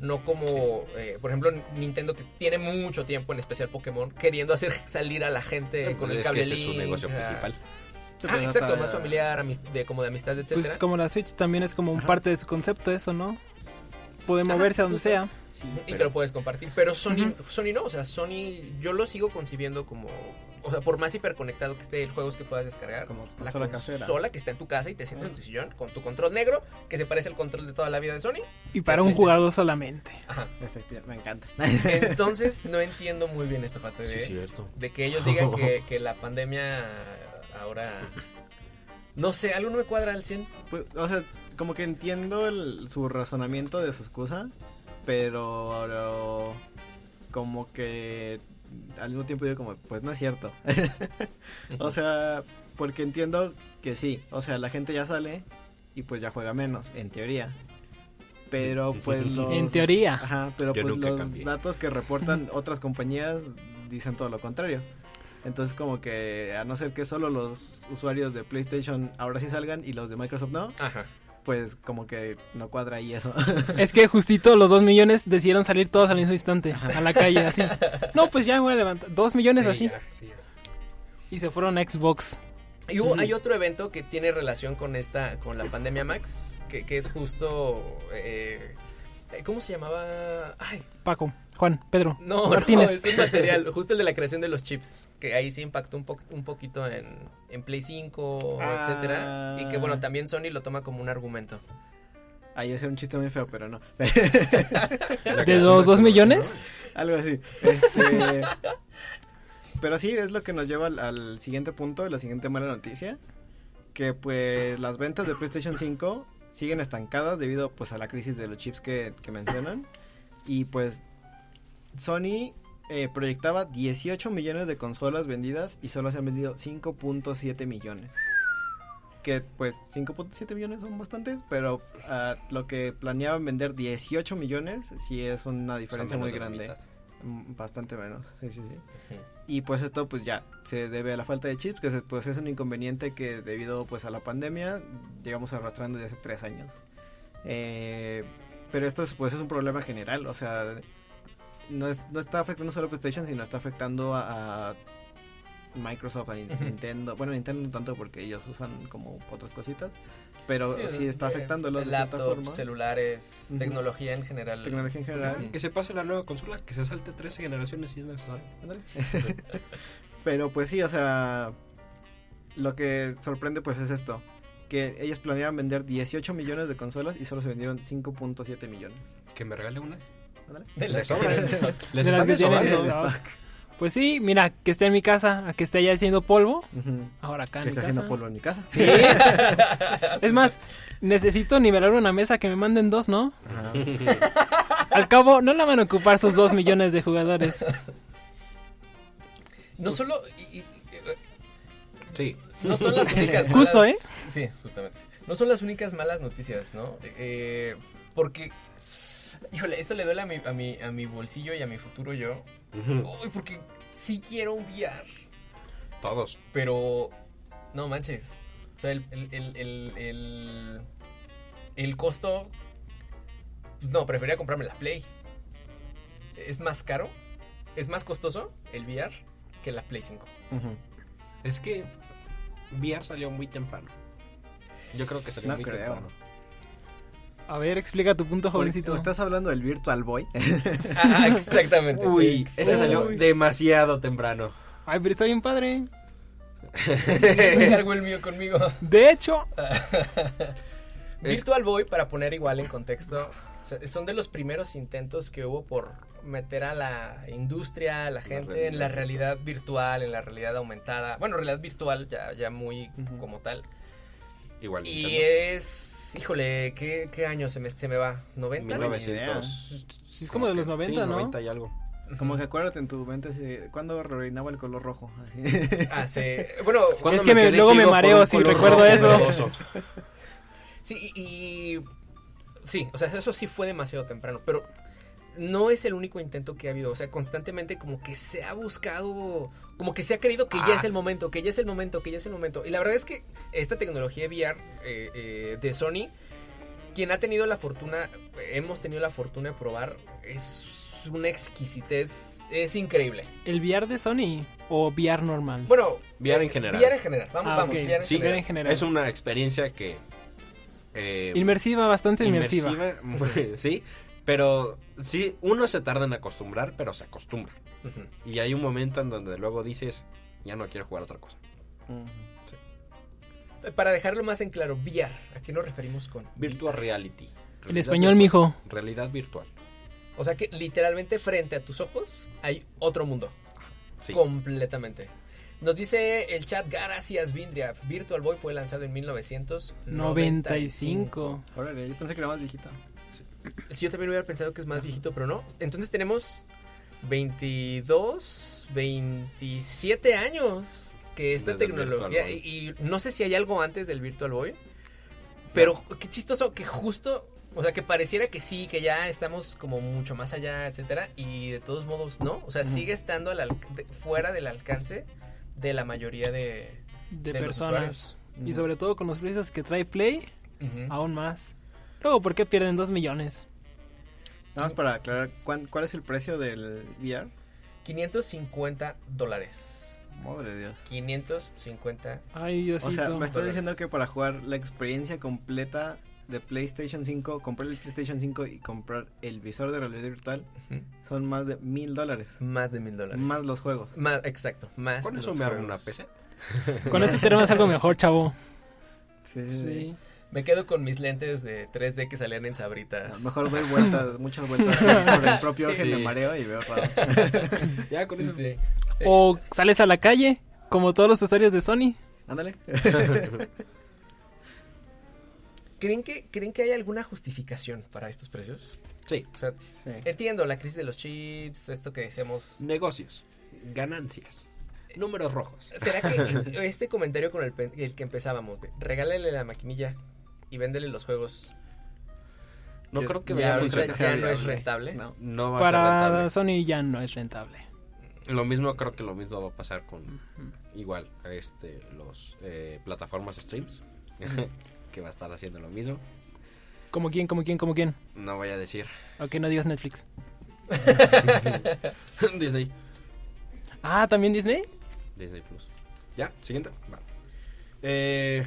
no como, eh, por ejemplo, Nintendo que tiene mucho tiempo, en especial Pokémon, queriendo hacer salir a la gente con el es cable que ese es su negocio principal. Ah, Pues exacto, más familiar, de, como de amistad, etcétera. Pues como la Switch también es como un Ajá. parte de su concepto eso, ¿no? Puede Ajá, moverse a donde justo. sea. Sí, y que pero- lo puedes compartir. Pero Sony. Sony no, o sea, Sony yo lo sigo concibiendo como, o sea, por más hiperconectado que esté el juegos que puedas descargar, Como la consola casera. que está en tu casa y te sientes en tu sillón con tu control negro, que se parece al control de toda la vida de Sony. Y para un jugador solamente. Ajá. Efectivamente, me encanta. Entonces no entiendo muy bien esta parte de, cierto. de que ellos digan que, que la pandemia ahora... No sé, algo no me cuadra al 100. Pues, o sea, como que entiendo el- su razonamiento de su excusa, pero como que al mismo tiempo digo como, pues no es cierto. o sea, porque entiendo que sí, o sea, la gente ya sale y pues ya juega menos, en teoría. Pero pues los... En teoría. Ajá, pero Yo pues nunca los cambié. datos que reportan otras compañías dicen todo lo contrario. Entonces como que a no ser que solo los usuarios de PlayStation ahora sí salgan y los de Microsoft no, Ajá. Pues como que no cuadra ahí eso. Es que justito los dos millones decidieron salir todos al mismo instante a la calle, así. No, pues ya me voy a levantar. Dos millones Sí, así. ya, sí, ya. Y se fueron a Xbox. Y hubo- hay otro evento que tiene relación con esta, con la pandemia Max, que, que es justo, eh, ¿cómo se llamaba? Ay, Paco, Juan, Pedro, no, Martínez. no, es un material, justo el de la creación de los chips, que ahí sí impactó un, po- un poquito en, en Play 5, Ah. etcétera, y que bueno, también Sony lo toma como un argumento. Ahí es un chiste muy feo, pero no. ¿De los dos millones? Algo así. Este... Pero sí, es lo que nos lleva al, al siguiente punto, la siguiente mala noticia. Que pues las ventas de PlayStation 5 siguen estancadas debido pues a la crisis de los chips que, que mencionan. Y pues Sony eh, proyectaba 18 millones de consolas vendidas y solo se han vendido 5.7 millones. Que pues 5.7 millones son bastantes, pero ah, lo que planeaban vender 18 millones sí es una diferencia muy grande. Mm, Bastante menos, sí, sí, sí. Y pues esto pues ya se debe a la falta de chips, que se- pues es un inconveniente que debido pues a la pandemia llegamos arrastrando desde hace tres años. Eh, pero esto es, pues es un problema general, o sea, no, es, no está afectando solo a PlayStation, sino está afectando a, a Microsoft, a. Nintendo. Bueno, Nintendo no tanto porque ellos usan como otras cositas, pero sí, está afectándolo de cierta laptops, forma. celulares, tecnología en general. Tecnología en general. Que se pase la nueva consola, que se salte 13 generaciones si es necesario. Pero pues sí, o sea, lo que sorprende pues es esto, que ellos planeaban vender 18 millones de consolas y solo se vendieron 5.7 millones. Que me regale una. Ándale. De las Les De que tienen stock. Pues sí, mira, que esté en mi casa, a que esté allá haciendo polvo, ahora acá Que en mi está haciendo polvo en mi casa. Sí. es más, necesito nivelar una mesa que me manden dos, ¿no? Al cabo, no la van a ocupar sus dos millones de jugadores. No solo... y- y- Sí. No son las únicas malas... Justo, ¿eh? Sí, justamente. No son las únicas malas noticias, ¿no? Eh, porque... Híjole, esto le duele a mi, a, mi, a mi bolsillo y a mi futuro yo. Uy, porque sí quiero un VR, Todos. pero... No manches. O sea, el, el, el, el, el, el costo... Pues no, preferiría comprarme la Play. Es más caro, es más costoso el VR que la Play 5. Ujú. Es que VR salió muy temprano. Yo creo que salió No muy creo. temprano. A ver, explica tu punto, jovencito. ¿Estás hablendo del Virtual Boy? Ah, exactamente. Uy, ese salió demasiado temprano. Ay, pero está bien padre. Me cargo el mío conmigo. De hecho, Virtual Boy, para poner igual en contexto, son de los primeros intentos que hubo por meter a la industria, a la gente en la realidad virtual, en la realidad aumentada. Bueno, realidad virtual ya, ya muy como tal. Igual Y Nintendo. es, híjole, ¿qué, qué año se me, se me va? ¿90? 1900. sí es como de los 90, sí, ¿no? 90 y algo. Como que acuérdate en tu mente así, de, ¿cuándo reinaba el color rojo? Así. Hace, bueno, ¿Cuándo Es que me- luego me mareo si recuerdo rojo eso. Sí, y, y- sí, o sea, eso sí fue demasiado temprano, pero no es el único intento que ha habido, o sea, constantemente como que se ha buscado, como que se ha creído que ya Ah. es el momento, que ya es el momento, que ya es el momento. Y la verdad es que esta tecnología VR eh, eh, de Sony, quien ha tenido la fortuna, hemos tenido la fortuna de probar, es una exquisitez, es increíble. ¿El VR de Sony o VR normal? Bueno, VR en general. VR en general, vamos, Ah, vamos. VR en Sí, VR general. en general. Es una experiencia que... eh, Inmersiva, bastante inmersiva. muy- sí, pero sí, uno se tarda en acostumbrar, pero se acostumbra. Y hay un momento en donde luego dices, ya no quiero jugar otra cosa. Para dejarlo más en claro, VR, ¿a qué nos referimos con Virtual reality. En Realidad español, virtual. mijo. Realidad virtual. O sea que literalmente frente a tus ojos hay otro mundo. Sí. Completamente. Nos dice el chat Gracias Vindria. Virtual Boy fue lanzado en 1995. 95. Órale, yo pensé que era más viejita. Sí, yo también hubiera pensado que es más viejito, pero no. Entonces tenemos 22, 27 años que esta Desde tecnología. Y, y no sé si hay algo antes del Virtual Boy. Pero qué chistoso que justo. O sea, que pareciera que sí, que ya estamos como mucho más allá, etcétera. Y de todos modos, no. O sea, sigue estando al alc- de- fuera del alcance de la mayoría de. De, De los personas. Y sobre todo con los precios que trae Play, aún más. Luego, ¿por qué pierden 2 millones? Nada más para aclarar, ¿cuán- ¿cuál es el precio del VR? 550 dólares. Madre de Dios. 550. Ay, Diosito. O sea, me estás dólares. diciendo que para jugar la experiencia completa de PlayStation 5, comprar el PlayStation 5 y comprar el visor de realidad virtual son más de mil dólares. Más de mil dólares. Más los juegos. Más, exacto, más. Con eso los me hago juegos. una PC. Con esto tenemos algo mejor, chavo. Sí. Sí. Me quedo con mis lentes de 3D que salían en A sabritas. lo mejor doy vueltas, muchas vueltas sobre el propio Sí. eje, me mareo y veo raro. Ya con Sí, eso. sí. O sales a la calle, como todos los usuarios de Sony. Ándale. ¿Creen que, ¿Creen que hay alguna justificación para estos precios? Sí. O sea, Sí. entiendo la crisis de los chips, esto que decíamos. Negocios. Ganancias. Números rojos. ¿Será que este comentario con el, el que empezábamos de regálale la maquinilla y véndele los juegos No Yo- creo que ya, vaya a ahorita funcionar. ya no es rentable. No. No va a ser Para rentable. Sony ya no es rentable. Lo mismo creo que lo mismo va a pasar con igual este los eh, plataformas streams que va a estar haciendo lo mismo. ¿Como quién, como quién, como quién? No voy a decir Ok, no digas Netflix. Disney. Ah, ¿también Disney? Disney Plus. Ya, siguiente. Va. Eh,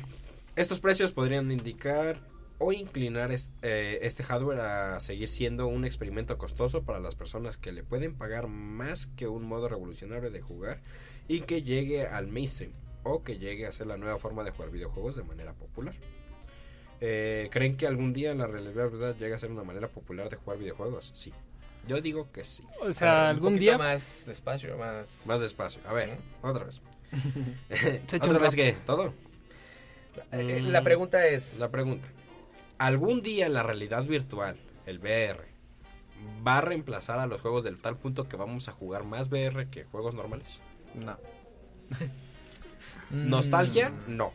estos precios podrían indicar o inclinar es- eh, este hardware a seguir siendo un experimento costoso para las personas que le pueden pagar más que un modo revolucionario de jugar y que llegue al mainstream o que llegue a ser la nueva forma de jugar videojuegos de manera popular. Eh, ¿Creen que algún día la realidad verdad llegue a ser una manera popular de jugar videojuegos? Sí. Yo digo que sí. O sea, algún día más despacio, más. Más despacio. A ver, otra vez. ¿Otra vez? ¿Todo? Eh, La pregunta es. La pregunta. ¿Algún día la realidad virtual, el VR, va a reemplazar a los juegos del tal punto que vamos a jugar más VR que juegos normales? No. mm, ¿Nostalgia? No.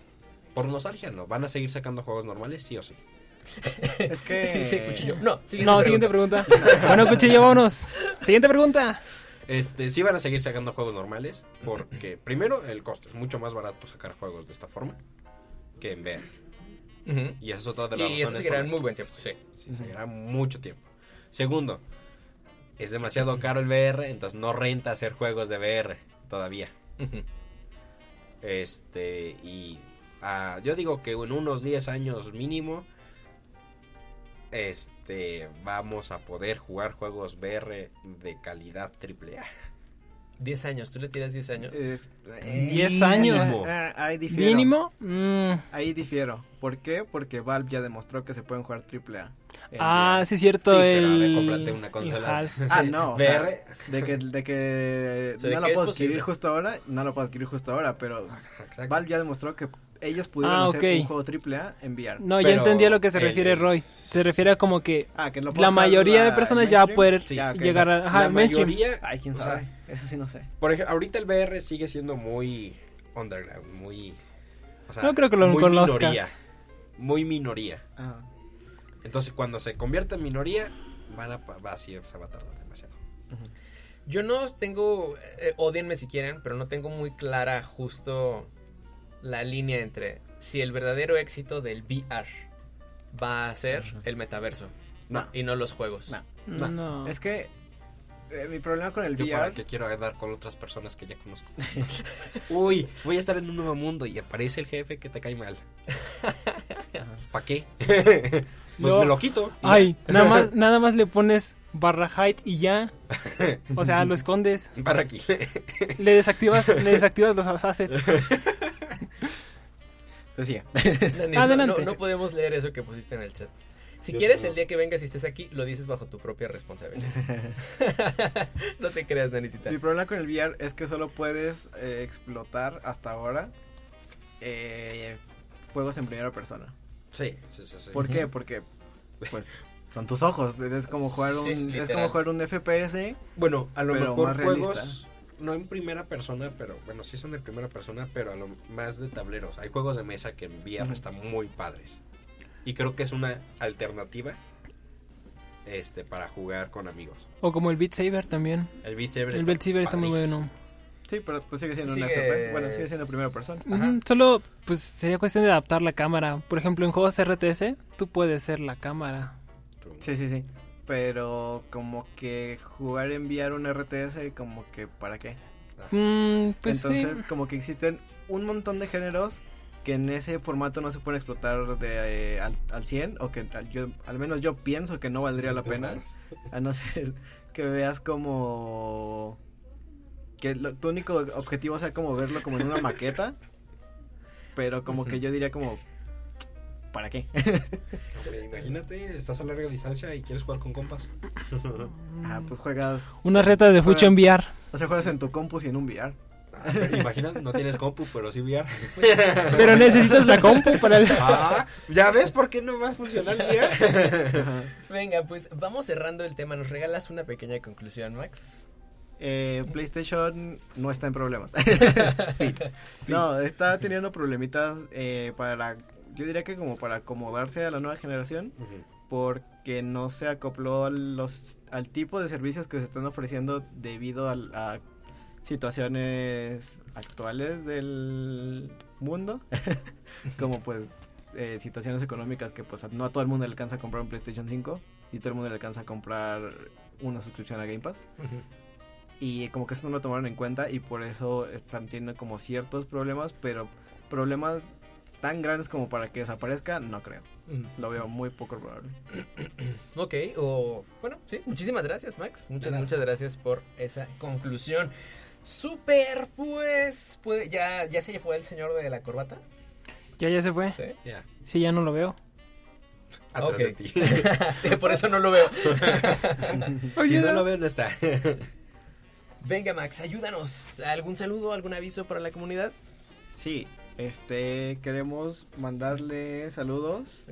Por nostalgia no. ¿Van a seguir sacando juegos normales? Sí o sí. Es que. Sí, cuchillo. No, siguiente No, pregunta. siguiente pregunta. bueno, cuchillo, vámonos. Siguiente pregunta. Este, sí van a seguir sacando juegos normales porque, primero, el costo. Es mucho más barato sacar juegos de esta forma que en. Ujú. Y esa es otra de las Y eso razones seguirá por en las muy buen tiempo, sí. Sí, seguirá mucho tiempo. Segundo, es demasiado caro el VR, entonces no renta hacer juegos de VR todavía. Este, y ah, yo digo que en unos 10 años mínimo, este, vamos a poder jugar juegos VR de calidad AAA. 10 años, tú le tiras 10 años. Eh, Diez años. ah, ahí difiero. Mínimo. mm, Ahí difiero. ¿Por qué? Porque Valve ya demostró que se pueden jugar AAA. en Ah, VR. sí, es cierto. Sí, pero a ver, el... cómprate una el consola. Ah, no. o sea, de que, de que O sea, de no que lo es puedo adquirir justo ahora, no lo puedo adquirir justo ahora, pero Exacto. Valve ya demostró que ellos pudieron Ah, hacer un juego AAA en VR. No, ya Pero entendí a lo que se el- refiere el- Roy. Se refiere a como que Ah, que la mayoría de personas ya va a mainstream. poder Sí, Ya, ok, llegar o sea, a ajá, la mainstream. mayoría, Ay, quién o sabe. sea, Eso sí no sé. por ejemplo, ahorita el VR sigue siendo muy underground, muy... o sea, No creo que lo muy conozcas. minoría, muy minoría. Ah. Entonces, cuando se convierte en minoría, van a, va así, se va a tardar demasiado. Yo no tengo, eh, odienme si quieren, pero no tengo muy clara justo la línea entre si el verdadero éxito del VR va a ser el metaverso No. y no los juegos. No. No. No. Es que eh, mi problema con el Yo para VR que quiero andar con otras personas que ya conozco. Uy, voy a estar en un nuevo mundo y aparece el jefe que te cae mal. ¿Para qué? Pues No. me lo quito. Ay, nada más, nada más le pones barra height y ya. O sea, lo escondes. ya. Para aquí. Le desactivas, le desactivas los assets. Decía. No- Adelante. No, no podemos leer eso que pusiste en el chat. Si Yo quieres, no. el día que vengas y estés aquí, lo dices bajo tu propia responsabilidad. no te creas, Nanisita. Mi problema con el VR es que solo puedes eh, explotar hasta ahora eh, juegos en primera persona. Sí, sí, sí. sí. ¿Por qué? Porque pues son tus ojos. Es como jugar un, Sí, es como jugar un FPS. Bueno, a lo Pero mejor más juegos, realista. No en primera persona, pero bueno, sí son de primera persona, pero a lo más de tableros. Hay juegos de mesa que en VR están muy padres. Y creo que es una alternativa este para jugar con amigos. O como el Beat Saber también. El Beat Saber El está Beat Saber está muy bueno. Sí, pero pues sigue siendo Sigue- un FPS. Bueno, sigue siendo primera persona. Solo, pues sería cuestión de adaptar la cámara. Por ejemplo, en juegos RTS, tú puedes ser la cámara. Sí, sí, sí. Pero como que jugar en VR un RTS, como que ¿para qué? Mm, pues Entonces, sí. como que existen un montón de géneros que en ese formato no se pueden explotar de, eh, al, al 100 o que al, yo, al menos yo pienso que no valdría la pena a no ser que veas como que lo- tu único objetivo sea como verlo como en una maqueta pero como que yo diría como ¿para qué? Hombre, imagínate, estás a larga distancia y quieres jugar con compas. ah, pues juegas Una reta de fucho en VR. o sea, juegas en tu compus y en un VR Ah, Imagina, no tienes compu, pero sí VR. Pero necesitas la compu para el... Ah, ¿ya ves por qué no va a funcionar el VR? Venga, pues vamos cerrando el tema. ¿Nos regalas una pequeña conclusión, Max? Eh, PlayStation no está en problemas. No, está teniendo problemitas eh, para, yo diría que como para acomodarse a la nueva generación, porque no se acopló a los, al tipo de servicios que se están ofreciendo debido a, a situaciones actuales del mundo, como pues eh, situaciones económicas que pues no a todo el mundo le alcanza a comprar un PlayStation 5 y todo el mundo le alcanza a comprar una suscripción a Game Pass. Y como que eso no lo tomaron en cuenta y por eso están teniendo como ciertos problemas, pero problemas tan grandes como para que desaparezca, no creo. Mm. Lo veo muy poco probable. Ok, o bueno, sí, muchísimas gracias, Max. Muchas, muchas gracias por esa conclusión. Super, pues, ya, ya se fue el señor de la corbata. Ya, ya se fue. Sí, Ya, Sí, ya no lo veo. atrás de ti. Sí, por eso no lo veo. si no lo veo, no está. Venga, Max, ayúdanos. ¿Algún saludo, algún aviso para la comunidad? Sí, este queremos mandarle saludos,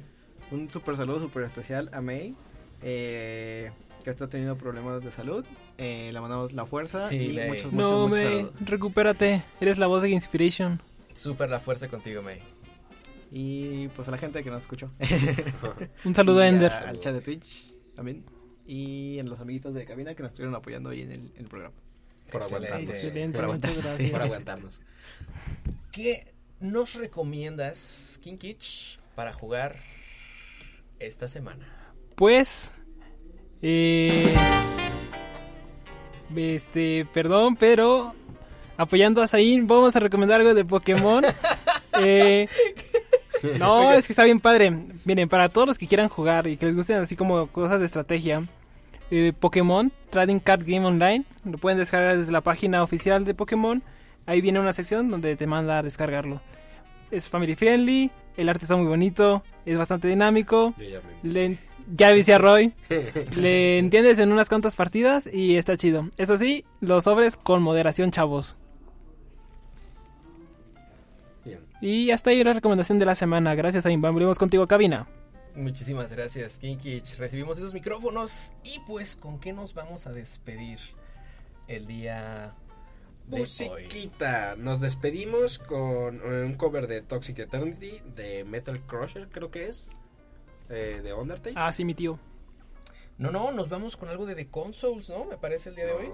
un super saludo super especial a May, eh, que está teniendo problemas de salud. Eh, le mandamos la fuerza Sí, y May. muchos, muchos, No, muchos saludos. recupérate. Eres la voz de Inspiration. Super la fuerza contigo, May. Y pues a la gente que nos escuchó. Un saludo a Ender. Al chat de Twitch también. Y a los amiguitos de cabina que nos estuvieron apoyando ahí en el, en el programa. Por Excelente. aguantarnos. Excelente, Por muchas aguantarnos. gracias. Por aguantarnos. ¿Qué nos recomiendas, Kinkich, para jugar esta semana? Pues, eh, este, perdón, pero apoyando a Zain, vamos a recomendar algo de Pokémon. Eh, no, es que está bien padre. Miren, para todos los que quieran jugar y que les gusten así como cosas de estrategia, eh, Pokémon Trading Card Game Online, lo pueden descargar desde la página oficial de Pokémon. Ahí viene una sección donde te manda a descargarlo. Es family friendly, el arte está muy bonito, es bastante dinámico. Yo ya me Le, ya viste a Roy. Le entiendes en unas cuantas partidas y está chido. Eso sí, los sobres con moderación, chavos. Bien. Y hasta ahí la recomendación de la semana. Gracias a Inban. Volvemos contigo, cabina. Muchísimas gracias, Kinkich. Recibimos esos micrófonos y pues, ¿con qué nos vamos a despedir el día? Musiquita. Nos despedimos con eh, un cover de Toxic Eternity de Metal Crusher, creo que es. eh, de Undertale. Ah, sí, mi tío. No, no, nos vamos con algo de The Consoles, ¿no? Me parece el día de hoy.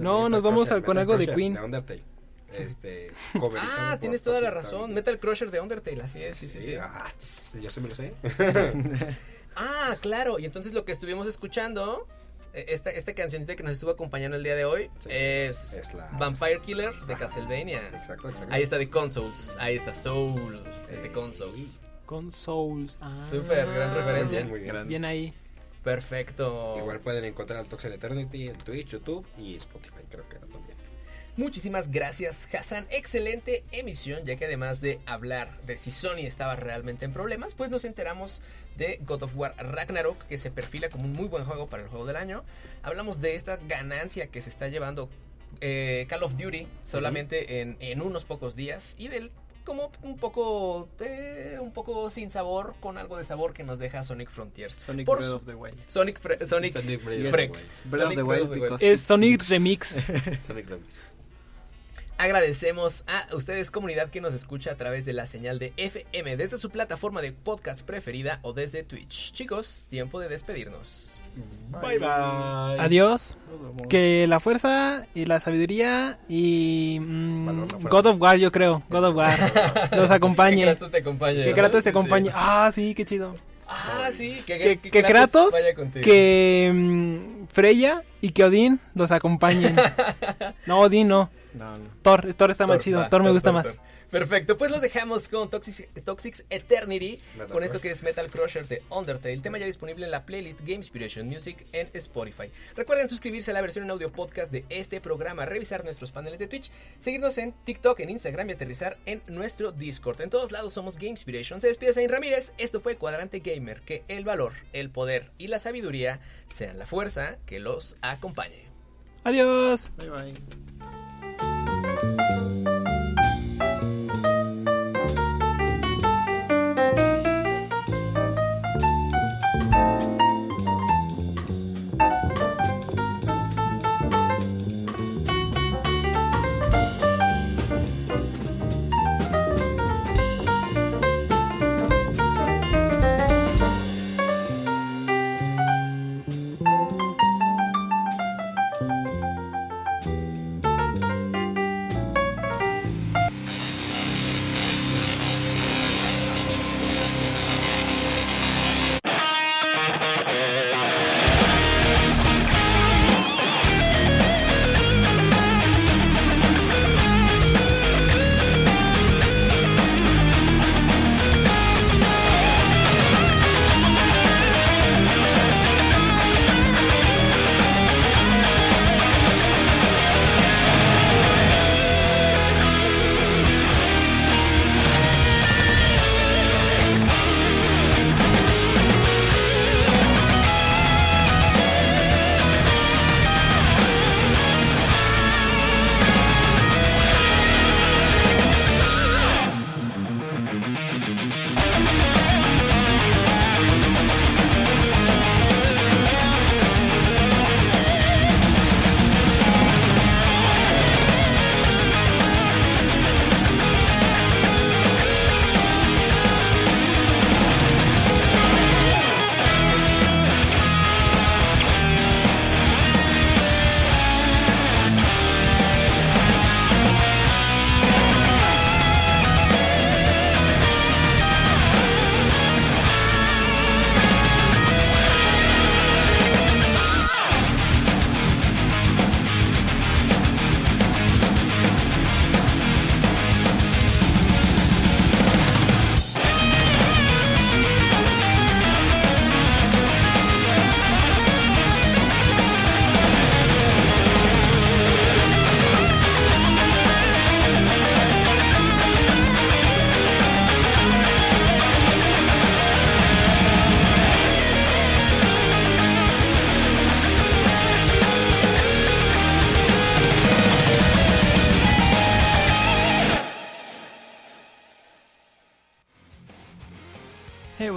No, nos vamos a- con Metal algo de Queen. De Undertale. Este, Ah, tienes toda la razón. Eternity. Metal Crusher de Undertale, así es, sí, sí, sí. Ah, tss, yo sí me lo sé. Ah, claro. Y entonces lo que estuvimos escuchando, esta, esta cancionita que nos estuvo acompañando el día de hoy, Sí, es, es la- Vampire Killer de Castlevania. exacto, exacto. Ahí está The Consoles, ahí está Soul de The Ey. Consoles. Con Souls. Ah, Súper, gran referencia. Muy bien, muy bien. Bien ahí. Perfecto. Igual pueden encontrar al Toxic Eternity en Twitch, YouTube y Spotify, creo que era también. Muchísimas gracias, Hassan. Excelente emisión, ya que además de hablar de si Sony estaba realmente en problemas, pues nos enteramos de God of War Ragnarok, que se perfila como un muy buen juego para el juego del año. Hablamos de esta ganancia que se está llevando eh, Call of Duty solamente en, en unos pocos días y del como un poco eh, un poco sin sabor con algo de sabor que nos deja Sonic Frontiers Sonic Por Breath of the Wild. Sonic Fre- Sonic Sonic Breath Yes. of the Freak. Wild. Breath of Sonic the Breath Wild of the Wild. because Es Sonic. Remix. Sonic Remix. Agradecemos a ustedes comunidad que nos escucha a través de la señal de FM desde su plataforma de podcast preferida o desde Twitch. Chicos, tiempo de despedirnos. Bye bye. Adiós. Que la fuerza y la sabiduría y mm. God of War, yo creo. God of War. Los Que acompañe. Kratos te acompañe. Que. Kratos te acompañe. sí. Ah, sí, qué chido. Ah, sí. Que, Que, que Kratos, que mm, Freya y que Odín los acompañen. No, Odín no. No, no. Thor, Thor está más chido. va, Thor me Thor, gusta Thor, más. Thor. Perfecto, pues los dejamos con Toxic, Toxic Eternity, Metal con esto que es Metal Crusher de Undertale, tema ya disponible en la playlist Game Inspiration Music en Spotify. Recuerden suscribirse a la versión en audio podcast de este programa, revisar nuestros paneles de Twitch, seguirnos en TikTok, en Instagram y aterrizar en nuestro Discord. En todos lados somos Game Inspiration. Se despide Zain Ramírez, esto fue Cuadrante Gamer, que el valor, el poder y la sabiduría sean la fuerza que los acompañe. Adiós. Bye bye.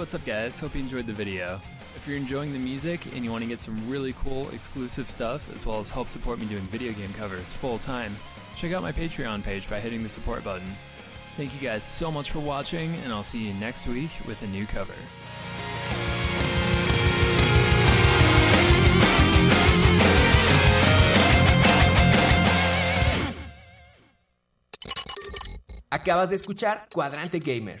What's up, guys? Hope you enjoyed the video. If you're enjoying the music and you want to get some really cool exclusive stuff, as well as help support me doing video game covers full time, check out my Patreon page by hitting the support button. Thank you guys so much for watching, and I'll see you next week with a new cover. Acabas de escuchar Cuadrante Gamer,